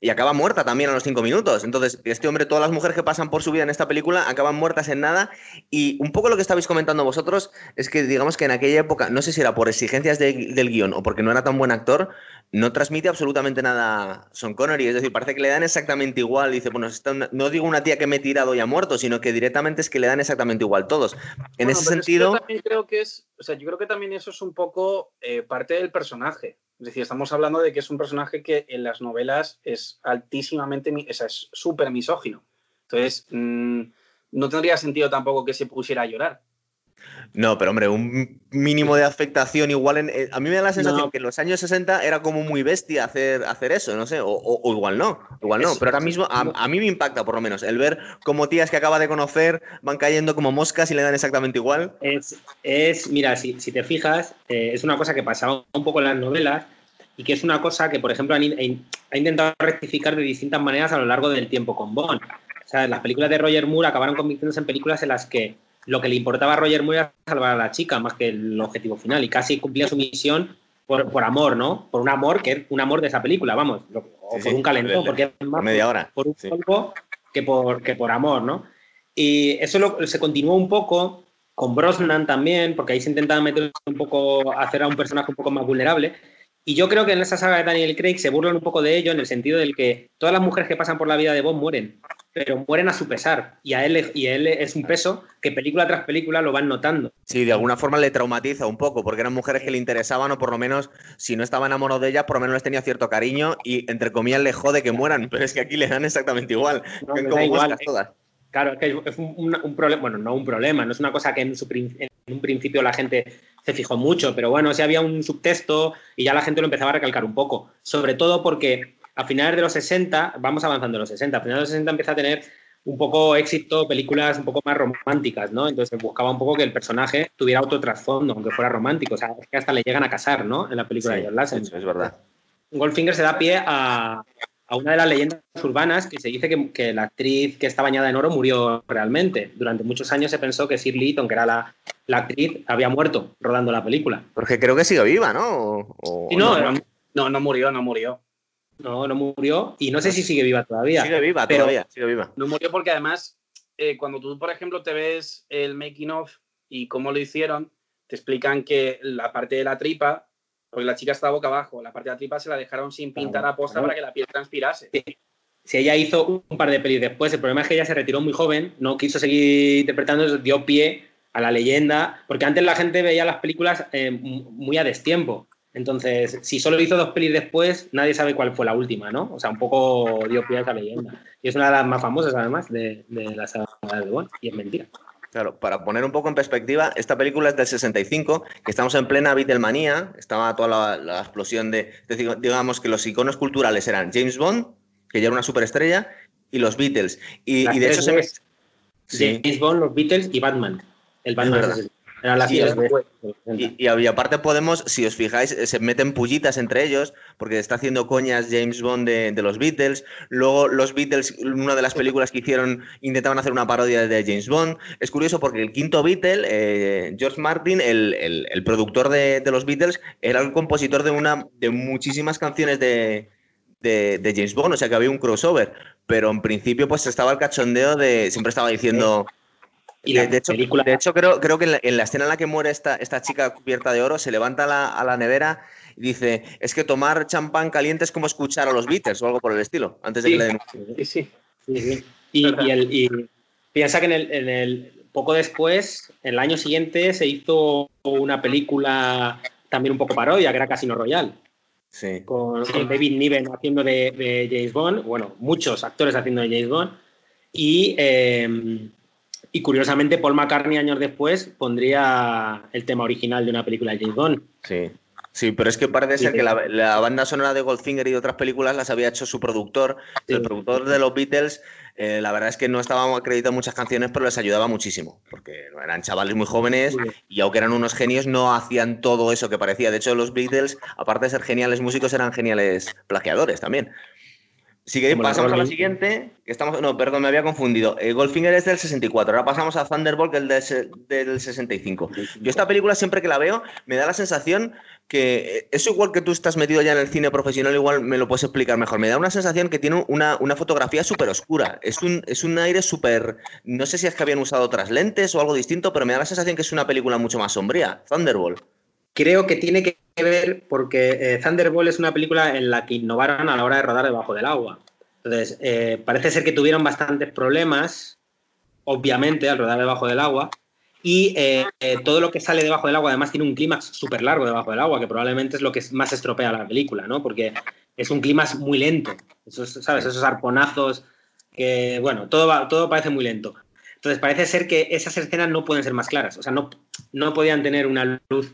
y acaba muerta también a los cinco minutos. Entonces, este hombre, todas las mujeres que pasan por su vida en esta película acaban muertas en nada. Y un poco lo que estabais comentando vosotros es que, digamos que en aquella época, no sé si era por exigencias del guion o porque no era tan buen actor, no transmite absolutamente nada Son Connery. Es decir, parece que le dan exactamente igual. Dice, bueno, no digo una tía que me he tirado y ha muerto, sino que directamente es que le dan exactamente igual todos. En ese sentido. yo también creo que es, o sea, yo creo que también eso es un poco eh, parte del personaje. Es decir, estamos hablando de que es un personaje que en las novelas es altísimamente, es súper misógino. Entonces, mm, no tendría sentido tampoco que se pusiera a llorar. No, pero hombre, un mínimo de afectación igual en... Eh, a mí me da la sensación que en los años 60 era como muy bestia hacer, hacer eso, no sé, o, igual no, igual no, pero ahora mismo a, mí me impacta por lo menos el ver cómo tías que acaba de conocer van cayendo como moscas y le dan exactamente igual. Es, es mira, si, si te fijas, eh, es una cosa que pasaba un poco en las novelas y que es una cosa que, por ejemplo, ha intentado rectificar de distintas maneras a lo largo del tiempo con Bond. O sea, las películas de Roger Moore acabaron convirtiéndose en películas en las que lo que le importaba a Roger Moore era salvar a la chica más que el objetivo final y casi cumplía su misión por, amor, ¿no? Por un amor que es un amor de esa película, vamos, o por un calentón, porque es más media hora. por un polvo que por, que por amor, ¿no? Y eso se continuó un poco con Brosnan también, porque ahí se intentaba meter un poco, hacer a un personaje un poco más vulnerable. Y yo creo que en esa saga de Daniel Craig se burlan un poco de ello en el sentido del que todas las mujeres que pasan por la vida de Bond mueren pero mueren a su pesar. Y a él, y él es un peso que película tras película lo van notando. Sí, de alguna forma le traumatiza un poco, porque eran mujeres que le interesaban o por lo menos, si no estaba enamorado de ellas, por lo menos les tenía cierto cariño y entre comillas le jode que mueran, pero es que aquí le dan exactamente igual. como igual. todas. Claro, es que es un, problema, bueno, no un problema, no es una cosa que en, en un principio la gente se fijó mucho, pero bueno, sí había un subtexto y ya la gente lo empezaba a recalcar un poco, sobre todo porque a finales de los 60, vamos avanzando en los 60, a finales de los 60 empieza a tener un poco éxito películas un poco más románticas, ¿no? Entonces buscaba un poco que el personaje tuviera otro trasfondo, aunque fuera romántico. O sea, es que hasta le llegan a casar, ¿no? En la película de John Lassen. es verdad. Goldfinger se da pie a, una de las leyendas urbanas que se dice que, la actriz que está bañada en oro murió realmente. Durante muchos años se pensó que Sir Leaton, que era la, actriz, había muerto rodando la película. Porque creo que sigue viva, ¿no? no, no, no murió, no murió. No, no murió y no sé si sigue viva todavía. Sigue viva todavía, sigue viva. No murió porque además, eh, cuando tú, por ejemplo, te ves el making of y cómo lo hicieron, te explican que la parte de la tripa, porque la chica estaba boca abajo, la parte de la tripa se la dejaron sin pintar a posta para que la piel transpirase. Si ella hizo un par de pelis después, el problema es que ella se retiró muy joven, no quiso seguir interpretando, dio pie a la leyenda, porque antes la gente veía las películas eh, muy a destiempo. Entonces, si solo hizo dos pelis después, nadie sabe cuál fue la última, ¿no? O sea, un poco dio pie a esa leyenda. Y es una de las más famosas, además, de, la saga de Bond, y es mentira. Claro, para poner un poco en perspectiva, esta película es del 65, que estamos en plena Beatlemanía, estaba toda la, explosión de, digamos que los iconos culturales eran James Bond, que ya era una superestrella, y los Beatles. Y, de hecho se me... James Bond, los Beatles y Batman. El Batman y, y, aparte podemos, si os fijáis, eh, se meten pullitas entre ellos, porque está haciendo coñas James Bond de, los Beatles. Luego los Beatles, una de las películas que hicieron, intentaban hacer una parodia de James Bond. Es curioso porque el quinto Beatle, eh, George Martin, el, productor de, los Beatles, era el compositor de, una, de muchísimas canciones de, James Bond, o sea que había un crossover. Pero en principio pues estaba el cachondeo de, siempre estaba diciendo... Y de, hecho, de hecho, creo, creo que en la, escena en la que muere esta, esta chica cubierta de oro, se levanta a la, nevera y dice, es que tomar champán caliente es como escuchar a los Beatles o algo por el estilo, antes de que le den... Sí, sí. sí, Y, piensa que en el, poco después, el año siguiente, se hizo una película también un poco parodia, que era Casino Royale. Sí. Con, David Niven haciendo de, James Bond, bueno, muchos actores haciendo de James Bond. Y... Eh, y curiosamente, Paul McCartney años después pondría el tema original de una película de James Bond. Sí. Sí, pero es que parece ser que la, banda sonora de Goldfinger y de otras películas las había hecho su productor. El productor de los Beatles, eh, la verdad es que no estaban acreditados muchas canciones, pero les ayudaba muchísimo, porque eran chavales muy jóvenes y aunque eran unos genios, no hacían todo eso que parecía. De hecho, los Beatles, aparte de ser geniales músicos, eran geniales plagiadores también. Si queréis, pasamos a la siguiente. estamos, no, perdón, me había confundido. El Goldfinger es del 64. Ahora pasamos a Thunderbolt, que es del, del 65. Yo esta película, siempre que la veo, me da la sensación que eh, eso igual que tú estás metido ya en el cine profesional, igual me lo puedes explicar mejor. Me da una sensación que tiene una, fotografía súper oscura. Es un, es un aire súper... No sé si es que habían usado otras lentes o algo distinto, pero me da la sensación que es una película mucho más sombría. Thunderbolt. Creo que tiene que ver porque eh, Thunderbolt es una película en la que innovaron a la hora de rodar debajo del agua. Entonces, eh, parece ser que tuvieron bastantes problemas, obviamente, al rodar debajo del agua. Y eh, eh, todo lo que sale debajo del agua, además, tiene un clímax súper largo debajo del agua, que probablemente es lo que más estropea la película, ¿no? Porque es un clímax muy lento. Esos, ¿sabes? Esos arponazos que, bueno, todo, todo parece muy lento. Entonces, parece ser que esas escenas no pueden ser más claras. O sea, no, no podían tener una luz,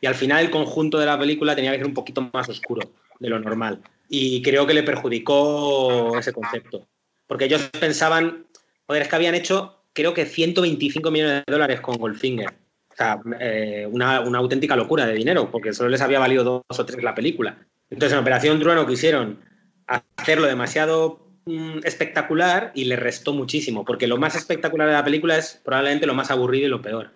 Y al final el conjunto de la película tenía que ser un poquito más oscuro de lo normal. Y creo que le perjudicó ese concepto. Porque ellos pensaban, joder, es que habían hecho creo que 125 millones de dólares con Goldfinger. O sea, eh, una, auténtica locura de dinero, porque solo les había valido dos o tres la película. Entonces, en Operación Trueno quisieron hacerlo demasiado mm, espectacular y le restó muchísimo, porque lo más espectacular de la película es probablemente lo más aburrido y lo peor.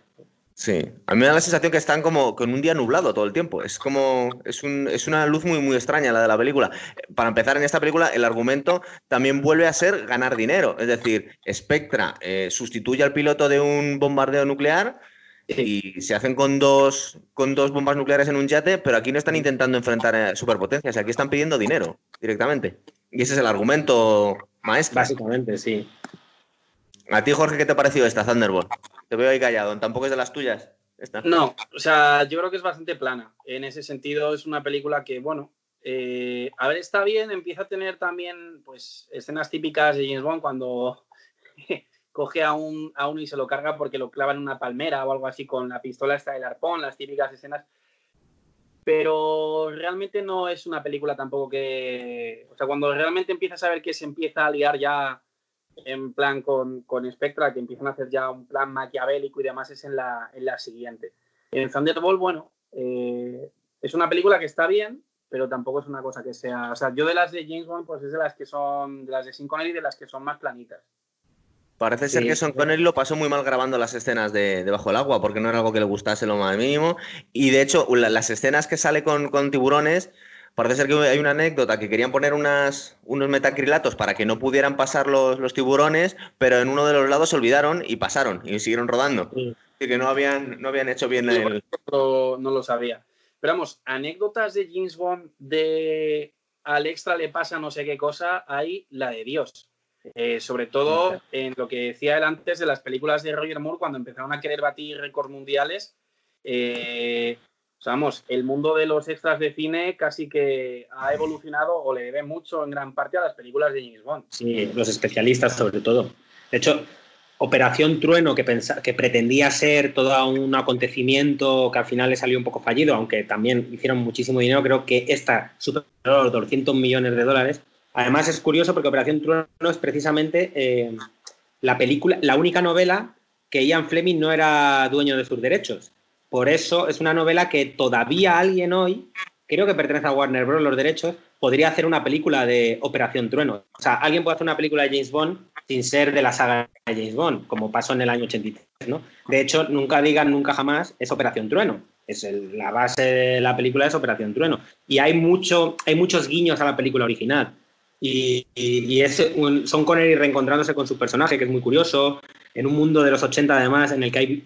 Sí, a mí me da la sensación que están como con un día nublado todo el tiempo. Es como, es, una luz muy, muy extraña la de la película. Para empezar, en esta película el argumento también vuelve a ser ganar dinero. Es decir, Spectra eh, sustituye al piloto de un bombardeo nuclear y se hacen con dos, con dos bombas nucleares en un yate, pero aquí no están intentando enfrentar a superpotencias, aquí están pidiendo dinero directamente. Y ese es el argumento maestro. Básicamente, sí. ¿A ti, Jorge, qué te ha parecido esta Thunderbolt? Te veo ahí callado, tampoco es de las tuyas. No, o sea, yo creo que es bastante plana. En ese sentido, es una película que, bueno, eh, a ver, está bien, empieza a tener también, pues, escenas típicas de James Bond cuando coge a, un, a uno y se lo carga porque lo clava en una palmera o algo así con la pistola esta del arpón, las típicas escenas. Pero realmente no es una película tampoco que. O sea, cuando realmente empiezas a ver que se empieza a liar ya en plan con, con Spectra, que empiezan a hacer ya un plan maquiavélico y demás, es en la, en la siguiente. En Thunderbolt, bueno, eh, es una película que está bien, pero tampoco es una cosa que sea. O sea, yo de las de James Bond, pues es de las que son, de las de Sin Connery, de las que son más planitas. Parece ser que Sean Connery lo pasó muy mal grabando las escenas de debajo del agua, porque no era algo que le gustase lo más mínimo. Y de hecho, las escenas que sale con, con tiburones Parece ser que hay una anécdota que querían poner unas, unos metacrilatos para que no pudieran pasar los, tiburones, pero en uno de los lados se olvidaron y pasaron y siguieron rodando. Sí. Así que no habían, no habían hecho bien el... No, no lo sabía. Pero vamos, anécdotas de James Bond de al extra le pasa no sé qué cosa, hay la de Dios. Eh, sobre todo en lo que decía él antes de las películas de Roger Moore, cuando empezaron a querer batir récords mundiales, eh, vamos, el mundo de los extras de cine casi que ha evolucionado o le debe mucho en gran parte a las películas de James Bond. Sí, los especialistas sobre todo. De hecho, Operación Trueno, que, que pretendía ser todo un acontecimiento que al final le salió un poco fallido, aunque también hicieron muchísimo dinero, creo que esta superó los 200 millones de dólares. Además es curioso porque Operación Trueno es precisamente eh, la película, la única novela que Ian Fleming no era dueño de sus derechos. Por eso es una novela que todavía alguien hoy, creo que pertenece a Warner Bros. los derechos, podría hacer una película de Operación Trueno. O sea, alguien puede hacer una película de James Bond sin ser de la saga de James Bond, como pasó en el año 83, ¿no? De hecho, nunca digan nunca jamás es Operación Trueno. Es la base de la película es Operación Trueno. Y hay, mucho, hay muchos guiños a la película original. Y, y, es un, Son Connery reencontrándose con su personaje, que es muy curioso, en un mundo de los 80 además, en el que hay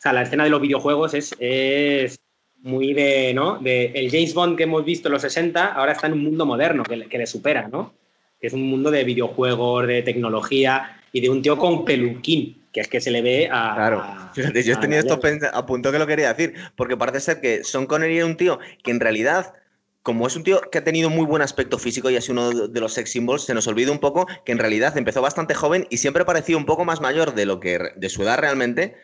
o sea, la escena de los videojuegos es, es muy de, ¿no? De el James Bond que hemos visto en los 60, ahora está en un mundo moderno que, que le supera, ¿no? Que es un mundo de videojuegos, de tecnología y de un tío con peluquín, que es que se le ve a. Claro, fíjate, yo he tenido esto a punto que lo quería decir, porque parece ser que Son Connery era un tío que en realidad. Como es un tío que ha tenido muy buen aspecto físico y ha sido uno de los sex symbols, se nos olvida un poco que en realidad empezó bastante joven y siempre parecía un poco más mayor de lo que de su edad realmente,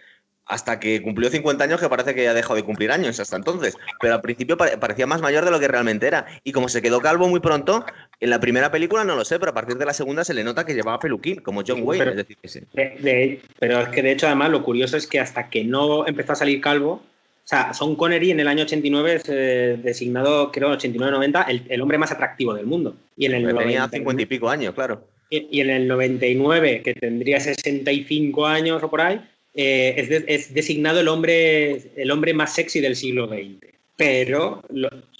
hasta que cumplió 50 años, que parece que ya dejó de cumplir años hasta entonces. Pero al principio parecía más mayor de lo que realmente era. Y como se quedó calvo muy pronto, en la primera película no lo sé, pero a partir de la segunda se le nota que llevaba peluquín, como John Wayne. Pero es, decir, pero es que de hecho, además, lo curioso es que hasta que no empezó a salir calvo, o sea, Son Connery en el año 89 es eh, designado, creo, 89-90, el, hombre más atractivo del mundo. Y en el tenía 50 y pico años, claro. Y, y en el 99, que tendría 65 años o por ahí, eh, es, designado el hombre, el hombre más sexy del siglo XX. Pero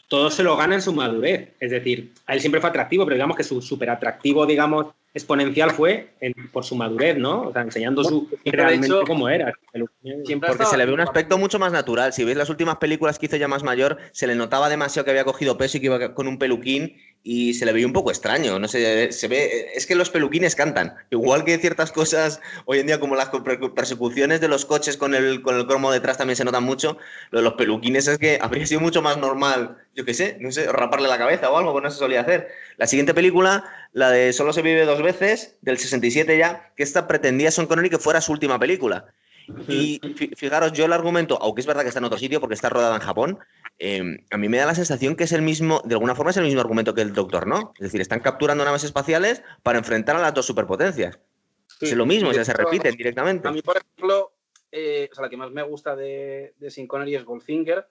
todo se lo gana en su madurez. Es decir, a él siempre fue atractivo, pero digamos que su súper atractivo, digamos, exponencial fue por su madurez, ¿no? O sea, enseñando su, realmente cómo era. Porque se le ve un aspecto mucho más natural. Si veis las últimas películas que hizo ya más mayor, se le notaba demasiado que había cogido peso y que iba con un peluquín y se le veía un poco extraño. No sé, se ve. Es que los peluquines cantan. Igual que ciertas cosas hoy en día, como las persecuciones de los coches con el, con el cromo detrás también se notan mucho. Lo de los peluquines es que habría sido mucho más normal, yo qué sé, no sé, raparle la cabeza o algo, que no se solía hacer. La siguiente película, la de Solo se vive dos veces, del 67 ya, que esta pretendía Son Connery que fuera su última película. Y fijaros, yo el argumento, aunque es verdad que está en otro sitio porque está rodada en Japón, Em, a mí me da la sensación que es el mismo, de alguna forma es el mismo argumento que el Doctor, ¿no? Es decir, están capturando naves espaciales para enfrentar a las dos superpotencias. es lo mismo, ya se repiten directamente. A mí, por ejemplo, eh, la que más me gusta de, de Sin Connery es Goldfinger,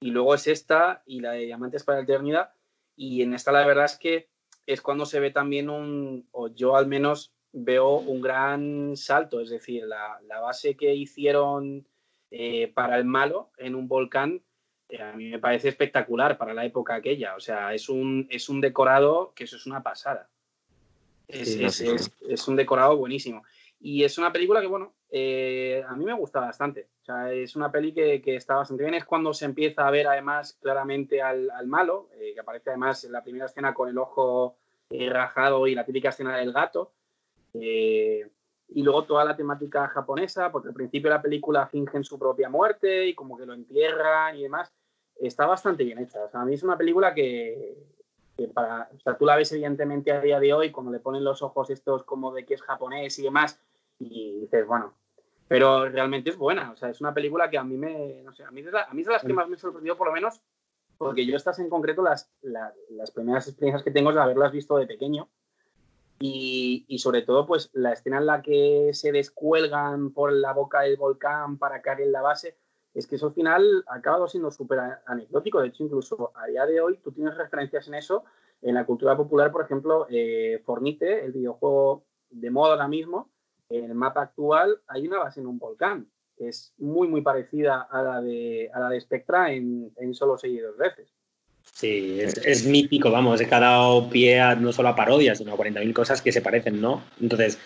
y luego es esta y la de Diamantes para la Eternidad, y en esta la verdad es que es cuando se ve también un, o yo al menos veo un gran salto, es decir, la, base que hicieron eh, para el malo en un volcán a mí me parece espectacular para la época aquella. O sea, es un, es un decorado que eso es una pasada. Es, un decorado buenísimo. Y es una película que, bueno, eh, a mí me gusta bastante. O sea, es una peli que, está bastante bien. Es cuando se empieza a ver además claramente al, malo, eh, que aparece además en la primera escena con el ojo rajado y la típica escena del gato. y luego toda la temática japonesa, porque al principio de la película fingen su propia muerte y como que lo entierran y demás está bastante bien hecha. O sea, a mí es una película que, para, o sea, tú la ves evidentemente a día de hoy cuando le ponen los ojos estos como de que es japonés y demás y dices, bueno, pero realmente es buena. O sea, es una película que a mí me, no sé, a mí, es a mí de las que más me sorprendió por lo menos porque yo estas en concreto las, las, primeras experiencias que tengo es de haberlas visto de pequeño. Y, y, sobre todo, pues la escena en la que se descuelgan por la boca del volcán para caer en la base, es que eso al final ha acabado siendo súper anecdótico. De hecho, incluso a día de hoy tú tienes referencias en eso. En la cultura popular, por ejemplo, eh, Fornite, el videojuego de moda ahora mismo, en el mapa actual hay una base en un volcán, que es muy, muy parecida a la de, a la de Spectra en, solo seis dos veces. Sí, es, mítico, vamos, es que ha dado pie a, no solo a parodias, sino a 40.000 cosas que se parecen, ¿no? Entonces,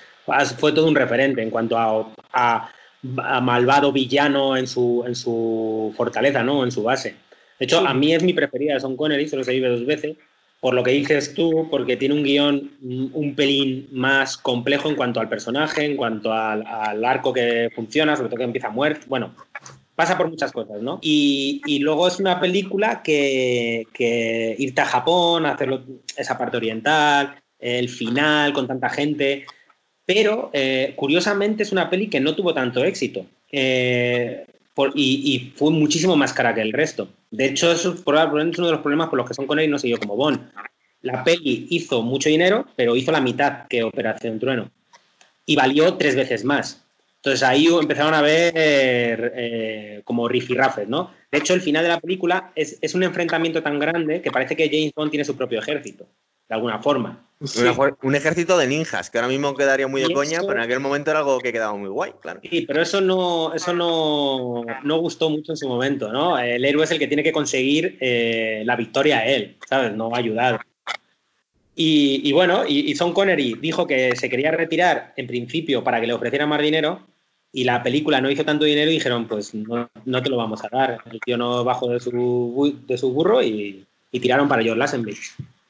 fue todo un referente en cuanto a malvado villano en su, en su fortaleza, ¿no? En su base. De hecho, a mí es mi preferida Son Connery, solo se vive dos veces, por lo que dices tú, porque tiene un guion un pelín más complejo en cuanto al personaje, en cuanto al, arco que funciona, sobre todo que empieza muerto. Bueno, pasa por muchas cosas, ¿no? Y, luego es una película que, que irte a Japón, hacerlo, esa parte oriental, el final con tanta gente, pero eh, curiosamente es una peli que no tuvo tanto éxito eh, y, fue muchísimo más cara que el resto. De hecho, eso probablemente es uno de los problemas por los que Son Connery no siguió como Bond. La peli hizo mucho dinero, pero hizo la mitad que Operación Trueno y valió tres veces más. Entonces ahí empezaron a ver eh, como rifirrafes, ¿no? De hecho, el final de la película es, es un enfrentamiento tan grande que parece que James Bond tiene su propio ejército de alguna forma. Un ejército de ninjas, que ahora mismo quedaría muy de coña, pero en aquel momento era algo que quedaba muy guay, claro. Sí, pero eso no, eso no, no gustó mucho en su momento, ¿no? El héroe es el que tiene que conseguir eh, la victoria a él, ¿sabes? No va a ayudar. Y, bueno, y, Son Connery dijo que se quería retirar en principio para que le ofrecieran más dinero y la película no hizo tanto dinero y dijeron, pues no, no te lo vamos a dar. El tío no bajó de su, de su burro y, y tiraron para George Lazenby.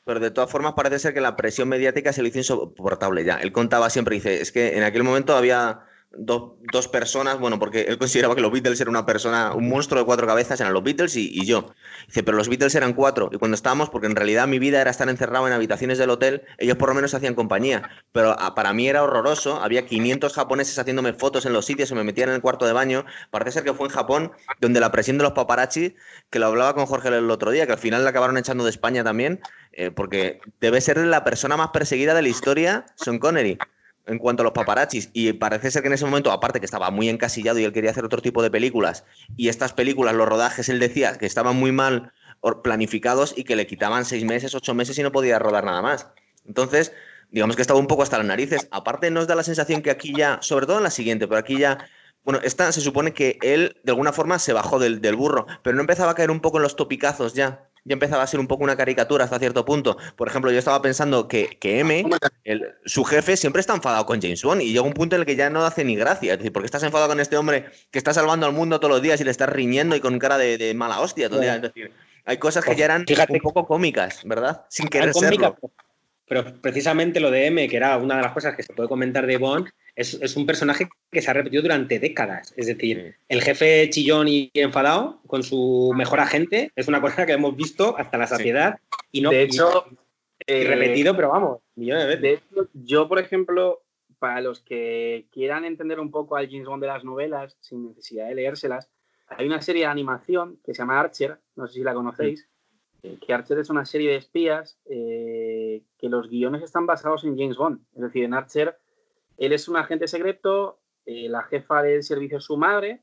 Pero de todas formas parece ser que la presión mediática se lo hizo insoportable ya. Él contaba siempre, dice, es que en aquel momento había dos personas, bueno, porque él consideraba que los Beatles eran una persona, un monstruo de cuatro cabezas, eran los Beatles y, yo. Dice, pero los Beatles eran cuatro. Y cuando estábamos, porque en realidad mi vida era estar encerrado en habitaciones del hotel, ellos por lo menos hacían compañía. Pero ah, para mí era horroroso. Había 500 japoneses haciéndome fotos en los sitios, se me metían en el cuarto de baño. Parece ser que fue en Japón, donde la presión de los paparazzi, que lo hablaba con Jorge el otro día, que al final le acabaron echando de España también, eh, porque debe ser la persona más perseguida de la historia, Sean Connery en cuanto a los paparazzis. Y parece ser que en ese momento, aparte que estaba muy encasillado y él quería hacer otro tipo de películas, y estas películas, los rodajes, él decía que estaban muy mal planificados y que le quitaban seis meses, ocho meses y no podía rodar nada más. Entonces, digamos que estaba un poco hasta las narices. Aparte, nos da la sensación que aquí ya, sobre todo en la siguiente, pero aquí ya. Bueno, esta se supone que él de alguna forma se bajó del burro, pero no empezaba a caer un poco en los topicazos ya ya empezaba a ser un poco una caricatura hasta cierto punto. Por ejemplo, yo estaba pensando que, que M, su jefe, siempre está enfadado con James Bond y llega un punto en el que ya no hace ni gracia. Es decir, porque estás enfadado con este hombre que está salvando al mundo todos los días y le estás riñendo y con cara de, mala hostia todo día? Es decir, hay cosas que ya eran un poco cómicas, ¿verdad? Sin querer serlo. Pero precisamente lo de M, que era una de las cosas que se puede comentar de Bond, es, un personaje que se ha repetido durante décadas. Es decir, el jefe chillón y enfadado con su mejor agente es una cosa que hemos visto hasta la saciedad y no. De hecho, eh, repetido, pero vamos, millones de veces. yo, por ejemplo, para los que quieran entender un poco al James Bond de las novelas, sin necesidad de leérselas, hay una serie de animación que se llama Archer, no sé si la conocéis, eh, que Archer es una serie de espías eh, que los guiones están basados en James Bond. Es decir, en Archer, él es un agente secreto, eh, la jefa del servicio es su madre,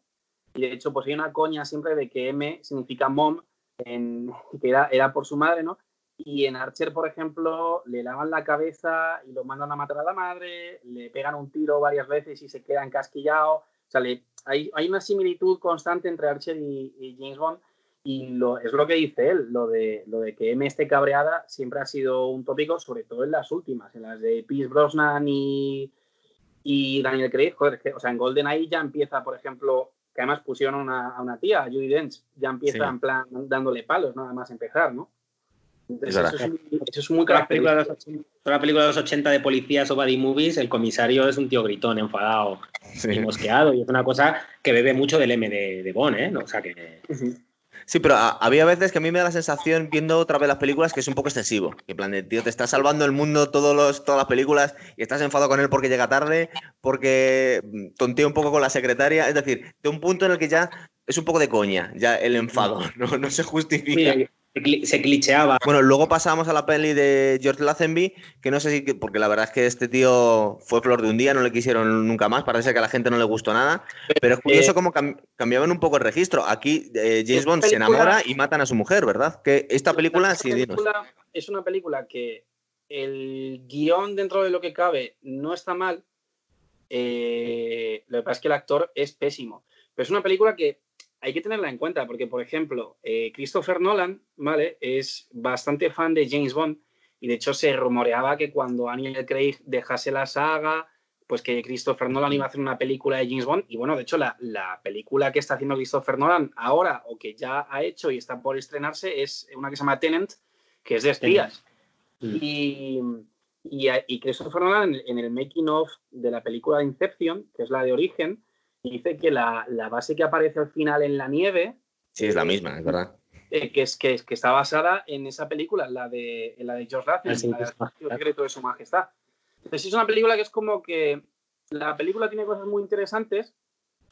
y de hecho, pues hay una coña siempre de que M significa mom, en, que era, por su madre, ¿no? Y en Archer, por ejemplo, le lavan la cabeza y lo mandan a matar a la madre, le pegan un tiro varias veces y se queda encasquillado. O sea, hay, hay, una similitud constante entre Archer y, James Bond. Y lo, es lo que dice él, lo de, lo de que M esté cabreada siempre ha sido un tópico, sobre todo en las últimas, en las de Pierce Brosnan y, y Daniel Craig. Joder, o sea, en GoldenEye ya empieza, por ejemplo, que además pusieron a una, tía, a Judy Dench, ya empieza en plan dándole palos, nada más empezar, ¿no? eso, es, muy característico. Toda la película de los 80 de policías o body movies, el comisario es un tío gritón, enfadado y mosqueado. Y es una cosa que bebe mucho del M de, de Bond, ¿eh? O sea que. Sí, pero había veces que a mí me da la sensación, viendo otra vez las películas, que es un poco excesivo. Que en plan tío, te está salvando el mundo todos los, todas las películas y estás enfadado con él porque llega tarde, porque mm, tontea un poco con la secretaria. Es decir, de un punto en el que ya es un poco de coña, ya el enfado, no, no se justifica se clicheaba. Bueno, luego pasamos a la peli de George Lazenby, que no sé si, porque la verdad es que este tío fue flor de un día, no le quisieron nunca más, parece que a la gente no le gustó nada, pero es curioso eh, cómo cambiaban un poco el registro. Aquí eh, James Bond se enamora y matan a su mujer, ¿verdad? Que esta película, sí, Es una película que el guion dentro de lo que cabe no está mal, eh, lo que pasa es que el actor es pésimo, pero es una película que hay que tenerla en cuenta porque, por ejemplo, eh, Christopher Nolan, ¿vale? Es bastante fan de James Bond y de hecho se rumoreaba que cuando Daniel Craig dejase la saga, pues que Christopher Nolan iba a hacer una película de James Bond y bueno, de hecho la, película que está haciendo Christopher Nolan ahora o que ya ha hecho y está por estrenarse es una que se llama Tenant, que es de espías. Mm. Y, y, Christopher Nolan en el making of de la película de Inception, que es la de Origen, dice que la, base que aparece al final en la nieve. Sí, es la misma, es verdad. Eh, que, es, que, que, está basada en esa película, la de, la de George Russell, ah, El secreto de su majestad. Entonces es una película que es como que la película tiene cosas muy interesantes,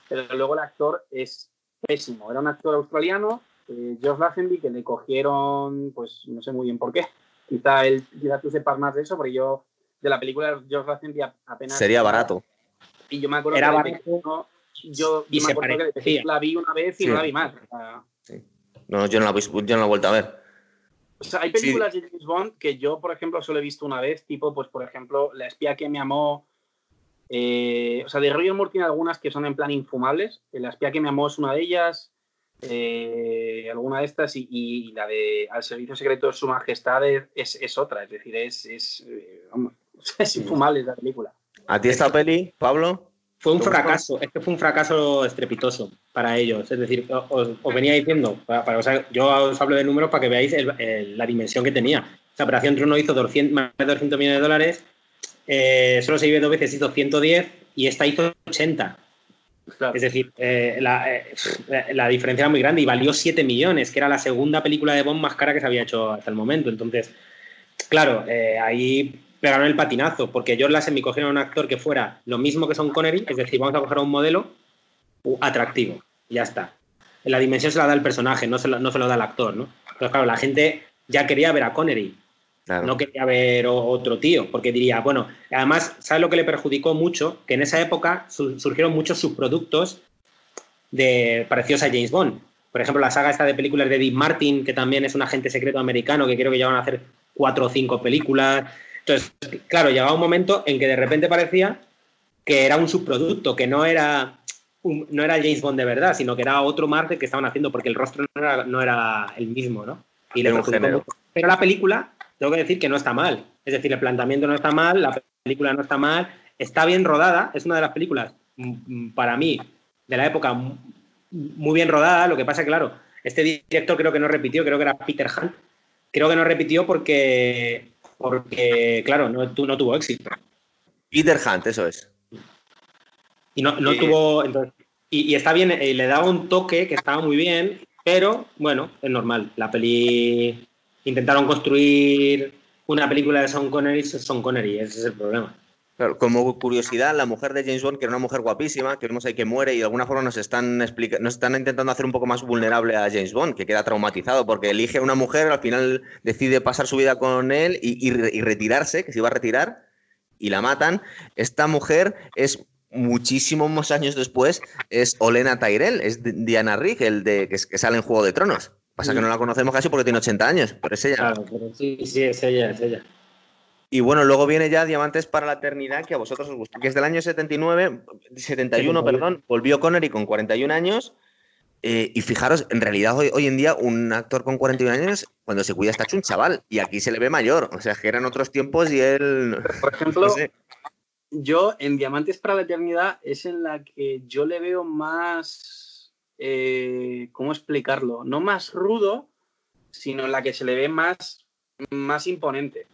pero luego el actor es pésimo. Era un actor australiano, eh, George Lazenby, que le cogieron, pues no sé muy bien por qué. Quizá él, quizá tú sepas más de eso, porque yo de la película de George Lazenby apenas... Sería barato. Y yo me acuerdo Era que barato, yo, y me acuerdo que la vi una vez y no la vi más. No, yo no la, yo no la he vuelto a ver. O sea, hay películas de James Bond que yo, por ejemplo, solo he visto una vez, tipo, pues, por ejemplo, La espía que me amó. Eh, o sea, de Roger Moore tiene algunas que son en plan infumables. La espía que me amó es una de ellas. Eh, alguna de estas y, la de Al servicio secreto de su majestad es, es otra. Es decir, es, es, eh, es infumable la película. ¿A ti esta peli, Pablo? Fue un fracaso, es que fue un fracaso estrepitoso para ellos. Es decir, os, venía diciendo, para, yo os hablo de números para que veáis la dimensión que tenía. La Operación Trueno hizo 200, más de 200 millones de dólares, eh, solo se vive dos veces, hizo 110 y esta hizo 80. Es decir, eh, eh, la, diferencia era muy grande y valió 7 millones, que era la segunda película de Bond más cara que se había hecho hasta el momento. Entonces, claro, ahí pegaron el patinazo, porque George Lazenby cogieron a un actor que fuera lo mismo que Son Connery, es decir, vamos a coger a un modelo atractivo, ya está. La dimensión se la da el personaje, no se lo, no se lo da el actor, ¿no? Pero claro, la gente ya quería ver a Connery, no quería ver otro tío, porque diría, bueno, además, ¿sabes lo que le perjudicó mucho? Que en esa época surgieron muchos subproductos de, parecidos a James Bond. Por ejemplo, la saga esta de películas de Dean Martin, que también es un agente secreto americano, que creo que ya van a hacer cuatro o cinco películas. Entonces, claro, llegaba un momento en que de repente parecía que era un subproducto, que no era, no era James Bond de verdad, sino que era otro Marte que estaban haciendo, porque el rostro no era, el mismo, ¿no? Y le Pero la película, tengo que decir que no está mal. Es decir, el planteamiento no está mal, la película no está mal, está bien rodada, es una de las películas, mm, para mí, de la época, muy bien rodada. Lo que pasa, claro, Este director creo que no repitió, creo que era Peter Hunt. Creo que no repitió porque, porque claro, no, no tuvo éxito. Peter Hunt, eso es. Y no, no tuvo. y, está bien, y le daba un toque que estaba muy bien, pero bueno, es normal. La peli. Intentaron construir una película de Sean Connery, Sean Connery, ese es el problema como curiosidad, la mujer de James Bond, que era una mujer guapísima, que vemos ahí que muere y de alguna forma nos están, nos están intentando hacer un poco más vulnerable a James Bond, que queda traumatizado porque elige a una mujer, al final decide pasar su vida con él y, retirarse, que se iba a retirar, y la matan. Esta mujer es muchísimos años después, es Olena Tyrell, es Diana Rigg, el de que, sale en Juego de Tronos. Pasa que no la conocemos casi porque tiene 80 años, pero es ella. Claro, pero sí, sí, es ella, es ella. Y bueno, luego viene ya Diamantes para la Eternidad, que a vosotros os gusta, que es del año 79, 71, perdón, volvió Connery con 41 años. Eh, y fijaros, en realidad hoy, hoy, en día un actor con 41 años, cuando se cuida está hecho un chaval, y aquí se le ve mayor. O sea, que eran otros tiempos y él... Por ejemplo, yo en Diamantes para la Eternidad es en la que yo le veo más... Eh, ¿Cómo explicarlo? No más rudo, sino en la que se le ve más, más imponente.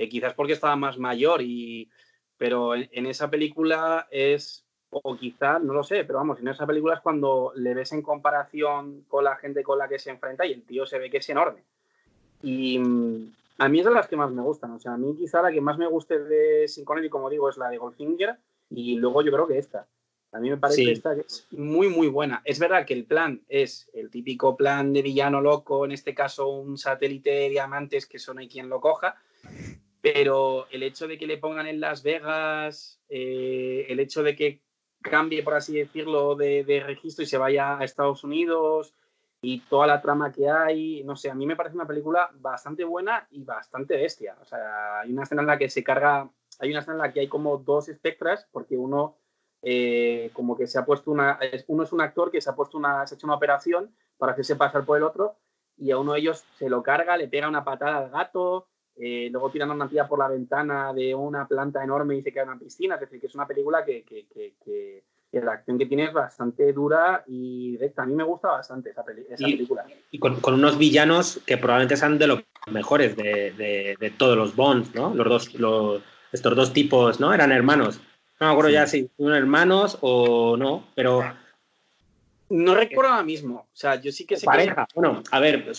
Eh, quizás porque estaba más mayor, y, pero en, esa película es, o quizás, no lo sé, pero vamos, en esa película es cuando le ves en comparación con la gente con la que se enfrenta y el tío se ve que es enorme. Y mm, a mí es de las que más me gustan, o sea, a mí quizá la que más me guste de Sin Connery, como digo, es la de Goldfinger y luego yo creo que esta. A mí me parece esta que es muy, muy buena. Es verdad que el plan es el típico plan de villano loco, en este caso un satélite de diamantes que eso no hay quien lo coja, pero el hecho de que le pongan en Las Vegas, eh, el hecho de que cambie, por así decirlo, de, registro y se vaya a Estados Unidos y toda la trama que hay, no sé, a mí me parece una película bastante buena y bastante bestia. O sea, hay una escena en la que se carga, hay una escena en la que hay como dos espectras, porque uno eh, como que se ha puesto una, uno es un actor que se ha puesto una, se ha hecho una operación para hacerse pasar por el otro y a uno de ellos se lo carga, le pega una patada al gato, eh, luego tiran una tía por la ventana de una planta enorme y se queda en una piscina. Es decir, que es una película que, la acción que tiene es bastante dura y directa. A mí me gusta bastante esa, película. Y con, unos villanos que probablemente sean de los mejores de, todos los Bonds, ¿no? Los dos, estos dos tipos, ¿no? Eran hermanos. No me acuerdo ya si son hermanos o no, pero no recuerdo ahora mismo. O sea, yo sí que sé pareja. Bueno, a ver,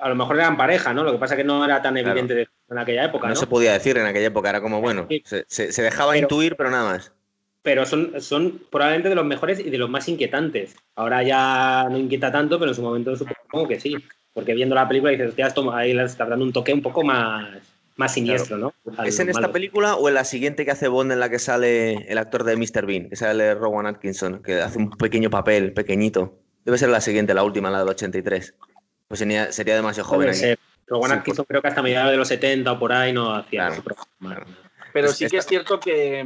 a lo mejor eran pareja, ¿no? Lo que pasa es que no era tan evidente en aquella época. No, se podía decir en aquella época, era como, bueno, se, dejaba intuir, pero nada más. Pero son, son probablemente de los mejores y de los más inquietantes. Ahora ya no inquieta tanto, pero en su momento supongo que sí. Porque viendo la película dices, hostia, esto ahí le está dando un toque un poco más, más siniestro, ¿no? ¿Es en esta película o en la siguiente que hace Bond en la que sale el actor de Mr. Bean, que sale Rowan Atkinson, que hace un pequeño papel, pequeñito? Debe ser la siguiente, la última, la del 83. Pues sería, sería demasiado joven. Rowan Atkinson creo que hasta mediados de los 70 o por ahí no hacía Pero sí que es cierto que,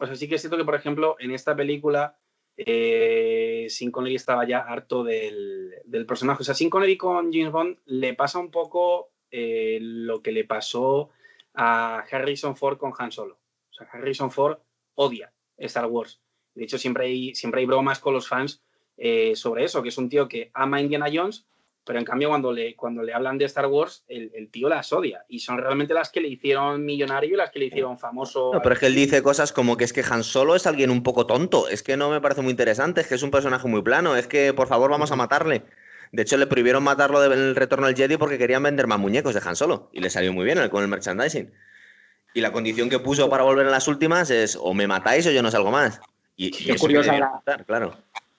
o sea, sí que es cierto que, por ejemplo, en esta película eh, Sin Connery estaba ya harto del, del, personaje. O sea, Sin Connery con James Bond le pasa un poco eh, lo que le pasó a Harrison Ford con Han Solo. O sea, Harrison Ford odia Star Wars. De hecho, siempre hay, siempre hay bromas con los fans eh, sobre eso, que es un tío que ama Indiana Jones, pero en cambio cuando le, cuando le hablan de Star Wars, el, tío las odia. Y son realmente las que le hicieron millonario y las que le hicieron famoso. No, pero es que él dice cosas como que es que Han Solo es alguien un poco tonto, es que no me parece muy interesante, es que es un personaje muy plano, es que por favor vamos a matarle. De hecho, le prohibieron matarlo del retorno al Jedi porque querían vender más muñecos de Han Solo. Y le salió muy bien con el merchandising. Y la condición que puso para volver en las últimas es o me matáis o yo no salgo más. Y, es, curiosa la, claro.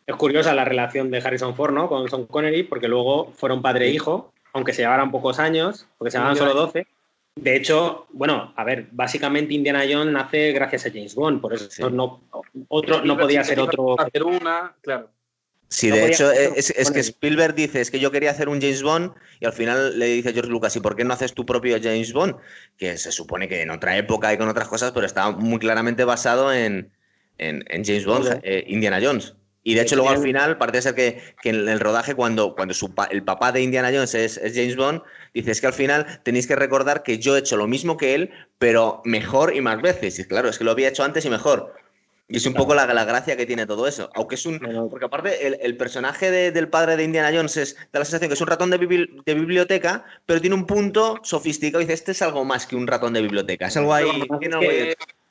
es curiosa la relación de Harrison Ford ¿no? con Sean Connery, porque luego fueron padre e hijo, aunque se llevaran pocos años, porque se llevaban solo 12. De hecho, bueno, a ver, básicamente Indiana Jones nace gracias a James Bond, por eso no, otro, no podía ser otro. Hacer una, claro. Sí, de hecho, es, que Spielberg dice, es que yo quería hacer un James Bond y al final le dice a George Lucas, ¿y por qué no haces tu propio James Bond? Que se supone que en otra época y con otras cosas, pero está muy claramente basado en, James Bond, eh, Indiana Jones. Y de hecho luego al final parece ser que, en el rodaje cuando, cuando el papá de Indiana Jones es, James Bond, dice es que al final tenéis que recordar que yo he hecho lo mismo que él, pero mejor y más veces. Y claro, es que lo había hecho antes y mejor. Y es un poco la, la, gracia que tiene todo eso. Aunque es un. Porque aparte, el, personaje del padre de Indiana Jones es, da la sensación que es un ratón de, biblioteca, pero tiene un punto sofisticado. Y dice: Este es algo más que un ratón de biblioteca. Es algo ahí.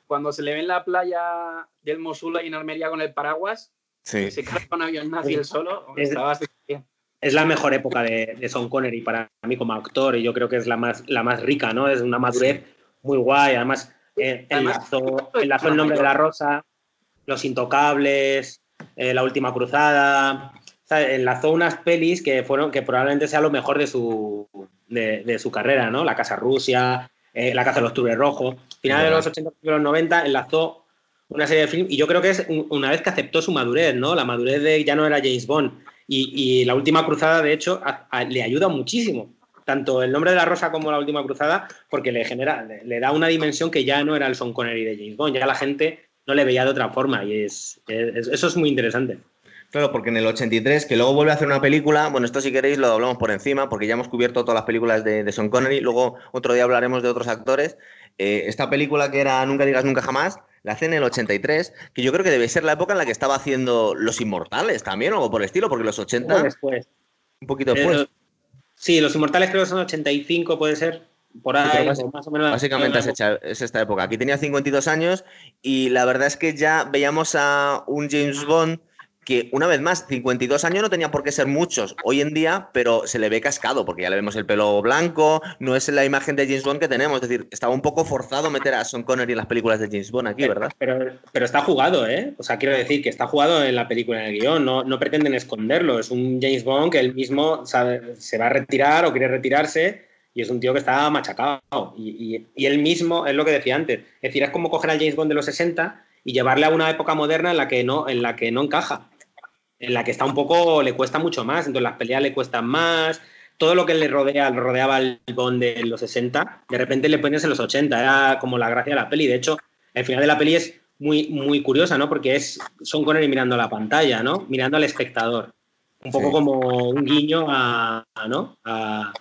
Cuando se le ve en la playa del Mosul y en Armería con el paraguas, se carga un avión nazi el solo, es, es la mejor época de, de Sean Connery para mí como actor y yo creo que es la más, la más rica, ¿no? Es una madurez muy guay. Además, eh, enlazó, el nombre de la rosa, Los Intocables, eh, La Última Cruzada. enlazó unas pelis que fueron que probablemente sea lo mejor de su, de, su carrera, ¿no? La Casa Rusia, eh, La Casa de los Tubres Rojos. Final de los 80 y los 90 enlazó una serie de films y yo creo que es una vez que aceptó su madurez, ¿no? La madurez de ya no era James Bond. Y, La Última Cruzada, de hecho, le ayuda muchísimo tanto el nombre de la rosa como la última cruzada, porque le genera, le, da una dimensión que ya no era el Son Connery de James Bond, ya la gente no le veía de otra forma y es, eso es muy interesante. Claro, porque en el 83, que luego vuelve a hacer una película, bueno, esto si queréis lo hablamos por encima, porque ya hemos cubierto todas las películas de, de Sean Connery, luego otro día hablaremos de otros actores. Eh, esta película que era Nunca digas nunca jamás, la hace en el 83, que yo creo que debe ser la época en la que estaba haciendo Los Inmortales también, o algo por el estilo, porque los 80... Después. Un poquito después. Sí, Los Inmortales creo que son 85, puede ser. Por ahí, más, o menos. Básicamente es, esta época. Aquí tenía 52 años y la verdad es que ya veíamos a un James Bond que una vez más, 52 años no tenía por qué ser muchos hoy en día, pero se le ve cascado, porque ya le vemos el pelo blanco, no es la imagen de James Bond que tenemos, es decir, estaba un poco forzado meter a Sean Connery en las películas de James Bond aquí, ¿verdad? Pero, pero está jugado, ¿eh? O sea, quiero decir que está jugado en la película, en el guion, no, no pretenden esconderlo, es un James Bond que él mismo sabe, se va a retirar o quiere retirarse y es un tío que está machacado. Y, y, y, él mismo, es lo que decía antes, es decir, es como coger al James Bond de los 60 y llevarle a una época moderna en la que no, en la que no encaja en la que está un poco, le cuesta mucho más, entonces las peleas le cuestan más, todo lo que le rodea, le rodeaba el Bond de los 60, de repente le pones en los 80, era como la gracia de la peli, de hecho, el final de la peli es muy, muy curiosa, ¿no? Porque es Son Connery mirando la pantalla, ¿no? Mirando al espectador. Un poco como un guiño a, ¿no? A,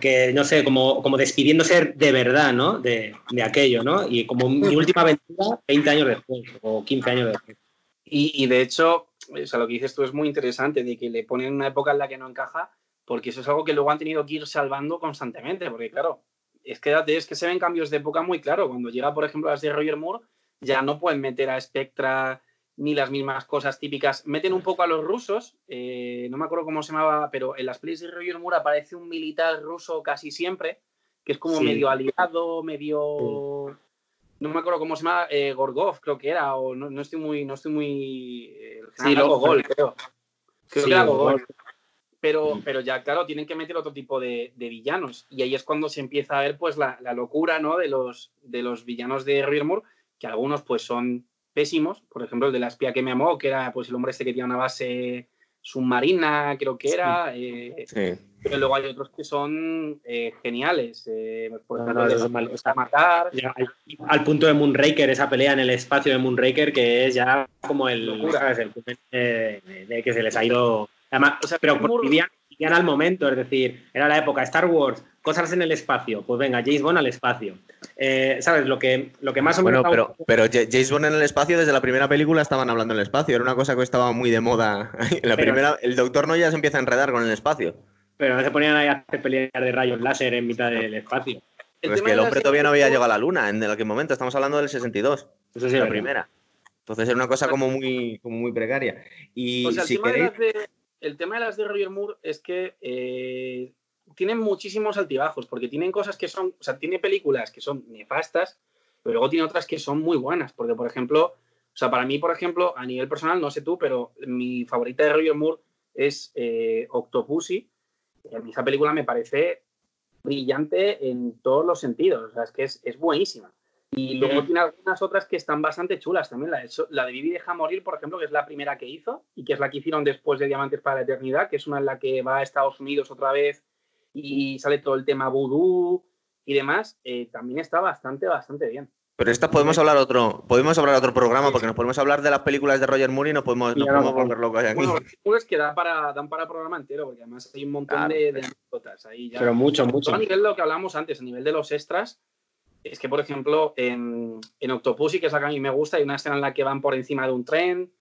que, no sé, como, como despidiéndose de verdad, ¿no? De, de aquello, ¿no? Y como mi última aventura 20 años después o 15 años después. Y, y, de hecho, o sea, lo que dices tú es muy interesante, de que le ponen una época en la que no encaja, porque eso es algo que luego han tenido que ir salvando constantemente, porque claro, es que, es que se ven cambios de época muy claro. Cuando llega, por ejemplo, las de Roger Moore, ya no pueden meter a Spectra ni las mismas cosas típicas. Meten un poco a los rusos, eh, no me acuerdo cómo se llamaba, pero en las pelis de Roger Moore aparece un militar ruso casi siempre, que es como medio aliado, medio no me acuerdo cómo se llama, eh, Gorgov creo que era, o no, estoy muy, no estoy muy... Eh, sí, Gogol, creo. Creo que era Gogol. Pero, mm. pero ya, claro, tienen que meter otro tipo de, villanos. Y ahí es cuando se empieza a ver pues la, locura ¿no? de, los, de los villanos de Roger que algunos pues son pésimos. Por ejemplo, el de la espía que me amó, que era pues el hombre este que tiene una base submarina, creo que era. Eh, pero luego hay otros que son eh, geniales. Eh, por ejemplo, no, matar. al, punto de Moonraker, esa pelea en el espacio de Moonraker, que es ya como el. de, que se les ha ido. Además, o sea, pero vivían, al momento, es decir, era la época Star Wars, cosas en el espacio. Pues venga, James Bond al espacio. Eh, ¿Sabes? Lo que, lo que más o menos. Bueno, pero, pero James Bond en el espacio, desde la primera película estaban hablando en el espacio. Era una cosa que estaba muy de moda. Primera, el doctor no ya se empieza a enredar con el espacio. Pero no se ponían ahí a hacer peleas de rayos láser en mitad del espacio. El es que el hombre todavía no había llegado a la luna en aquel momento. Estamos hablando del 62. Eso sí, la primera. Entonces era una cosa como muy, como muy precaria. Y el, si tema de el tema de las de Roger Moore es que eh, tienen muchísimos altibajos, porque tienen cosas que son, o sea, tiene películas que son nefastas, pero luego tiene otras que son muy buenas, porque por ejemplo, o sea, para mí, por ejemplo, a nivel personal, no sé tú, pero mi favorita de Roger Moore es eh, Octopussy. Esa película me parece brillante en todos los sentidos, o sea, es que es, buenísima. Y luego tiene algunas otras que están bastante chulas también. La de, la de Vivi deja morir, por ejemplo, que es la primera que hizo y que es la que hicieron después de Diamantes para la Eternidad, que es una en la que va a Estados Unidos otra vez y sale todo el tema vudú y demás, eh, también está bastante, bastante bien. Pero esta podemos hablar otro, podemos hablar otro programa porque nos podemos hablar de las películas de Roger Moore y no podemos, podemos volver locos aquí. Bueno, es que dan para, dan para programa entero, porque además hay un montón de, anécdotas ahí ya. Pero mucho, mucho. A nivel de lo que hablamos antes, a nivel de los extras, es que, por ejemplo, en, en es la que a mí me gusta, hay una escena en la que van por encima de un tren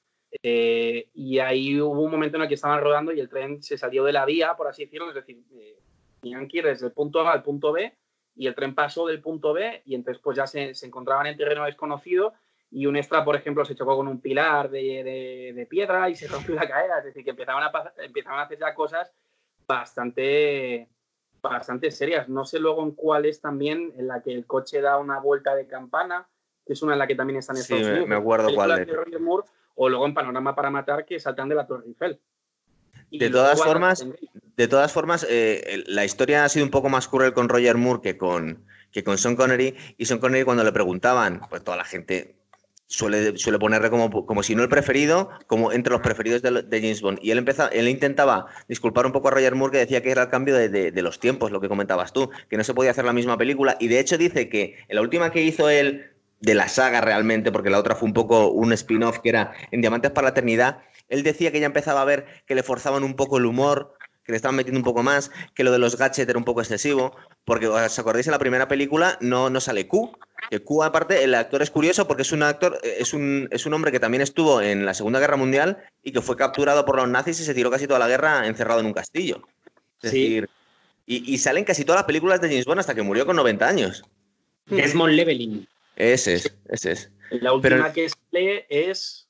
eh, y ahí hubo un momento en el que estaban rodando y el tren se salió de la vía, por así decirlo, es decir, eh, ir desde el punto A al punto B y el tren pasó del punto B y entonces pues ya se, se encontraban en terreno desconocido y un extra, por ejemplo, se chocó con un pilar de, de, piedra y se rompió la cadera, es decir, que empezaban a, empezaban a hacer ya cosas bastante bastante serias. No sé luego en cuál es también en la que el coche da una vuelta de campana, que es una en la que también están Estados sí, Me acuerdo cuál es. o luego en Panorama para Matar, que saltan de la Torre Eiffel. de todas formas, de todas formas, eh, la historia ha sido un poco más cruel con Roger Moore que con, que con Sean Connery. Y Sean Connery, cuando le preguntaban, pues toda la gente suele, suele ponerle como, como si no el preferido, como entre los preferidos de, James Bond. Y él, empezaba, él intentaba disculpar un poco a Roger Moore, que decía que era el cambio de, los tiempos, lo que comentabas tú, que no se podía hacer la misma película. Y de hecho dice que en la última que hizo él, de la saga realmente, porque la otra fue un poco un spin-off que era En Diamantes para la Eternidad, él decía que ya empezaba a ver que le forzaban un poco el humor, que le estaban metiendo un poco más, que lo de los gadgets era un poco excesivo, porque os acordáis en la primera película no, no sale Q, que Q aparte el actor es curioso porque es un actor, es un, es un hombre que también estuvo en la Segunda Guerra Mundial y que fue capturado por los nazis y se tiró casi toda la guerra encerrado en un castillo. Es decir, y, y, salen casi todas las películas de James Bond hasta que murió con 90 años. Desmond Leveling. Ese es, ese es. La última que sale es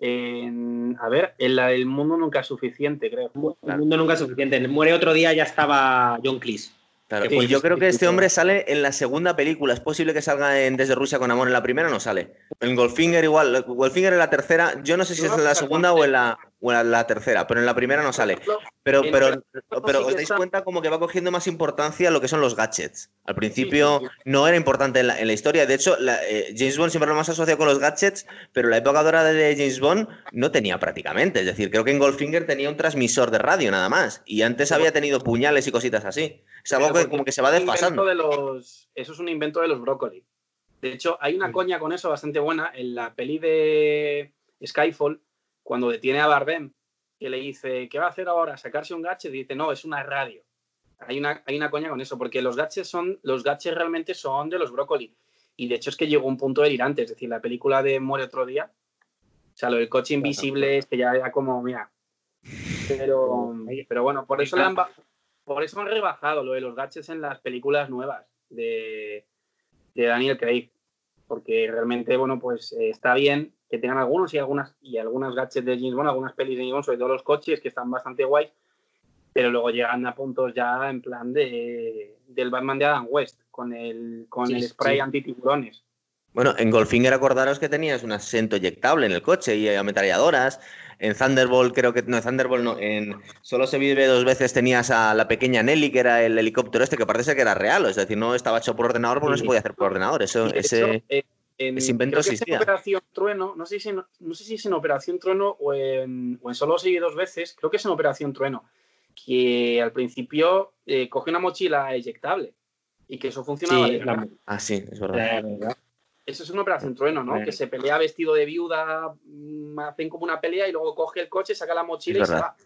a ver, en la del mundo nunca es suficiente, creo. El mundo nunca es suficiente. Muere otro día, ya estaba John Cleese. y yo creo que este hombre sale en la segunda película. Es posible que salga en Desde Rusia con Amor en la primera, no sale. En Goldfinger igual. Goldfinger en la tercera. Yo no sé si es en la segunda o en la, o en la tercera, pero en la primera no sale. Pero, pero, pero os dais cuenta como que va cogiendo más importancia lo que son los gadgets. Al principio no era importante en la, historia. De hecho, eh, James Bond siempre lo más asociado con los gadgets, pero la época dorada de James Bond no tenía prácticamente. Es decir, creo que en Goldfinger tenía un transmisor de radio nada más. Y antes había tenido puñales y cositas así. Es algo que como que se va desfasando. De los, eso es un invento de los brócoli. De hecho, hay una coña con eso bastante buena. En la peli de Skyfall, cuando detiene a Bardem que le dice, ¿qué va a hacer ahora? ¿Sacarse un gadget? Y dice, no, es una radio. Hay una, hay una coña con eso, porque los gadgets son, los gadgets realmente son de los brócoli. Y de hecho es que llegó un punto delirante, es decir, la película de Muere otro día, o sea, lo del coche invisible es que ya era como, mira. Pero, pero bueno, por eso, han, por eso han rebajado lo de los gadgets en las películas nuevas de, de Daniel Craig. Porque realmente, bueno, pues eh, está bien, que tengan algunos y algunas y algunas gadgets de James Bond, algunas pelis de James Bond, sobre todo los coches que están bastante guays, pero luego llegan a puntos ya en plan de del Batman de Adam West con el con el spray anti antitiburones. Bueno, en Goldfinger acordaros que tenías un asiento eyectable en el coche y ametralladoras. En Thunderbolt creo que no, en Thunderbolt no, en Solo se vive dos veces tenías a la pequeña Nelly que era el helicóptero este que parece que era real, es decir, no estaba hecho por ordenador porque no se podía hacer por ordenador. Eso, ese... Eh, en, invento existía. Operación Trueno, no sé, si, no, sé si es en Operación Trueno o en, o en Solo seguí dos veces, creo que es en Operación Trueno, que al principio eh, coge una mochila eyectable y que eso funcionaba. Sí, Ah, sí, es verdad. Eso es una operación trueno, ¿no? Que se pelea vestido de viuda, mm, hacen como una pelea y luego coge el coche, saca la mochila y se va.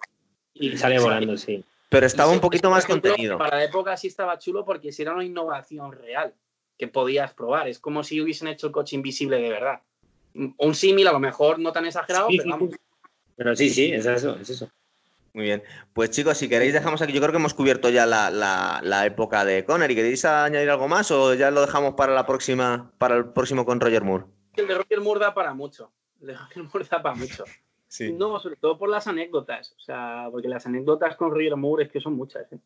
Y sale volando, sí. Pero estaba un poquito más contenido. Para la época sí estaba chulo porque si era una innovación real que podías probar. Es como si hubiesen hecho el coche invisible de verdad. Un símil, a lo mejor no tan exagerado, pero vamos. Pero sí, sí, es eso, es eso. Muy bien. Pues chicos, si queréis dejamos aquí, yo creo que hemos cubierto ya la, época de Conner. ¿Y queréis añadir algo más o ya lo dejamos para la próxima, para el próximo con Roger Moore? El de Roger Moore da para mucho. El de Roger Moore da para mucho. Sí. No, sobre todo por las anécdotas. O sea, porque las anécdotas con Roger Moore es que son muchas. ¿eh?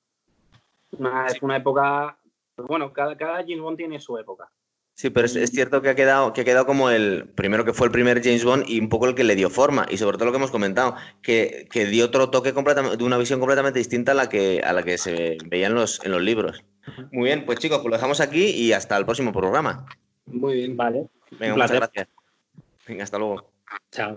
Es una época pues bueno, cada, cada James Bond tiene su época. Sí, pero es, cierto que ha, quedado, que ha quedado como el primero que fue el primer James Bond y un poco el que le dio forma. Y sobre todo lo que hemos comentado, que, dio otro toque completamente, de una visión completamente distinta a la que, a la que se veía en los, en los libros. Muy bien, pues chicos, pues lo dejamos aquí y hasta el próximo programa. Muy bien, vale. Venga, muchas gracias. Venga, hasta luego. Chao.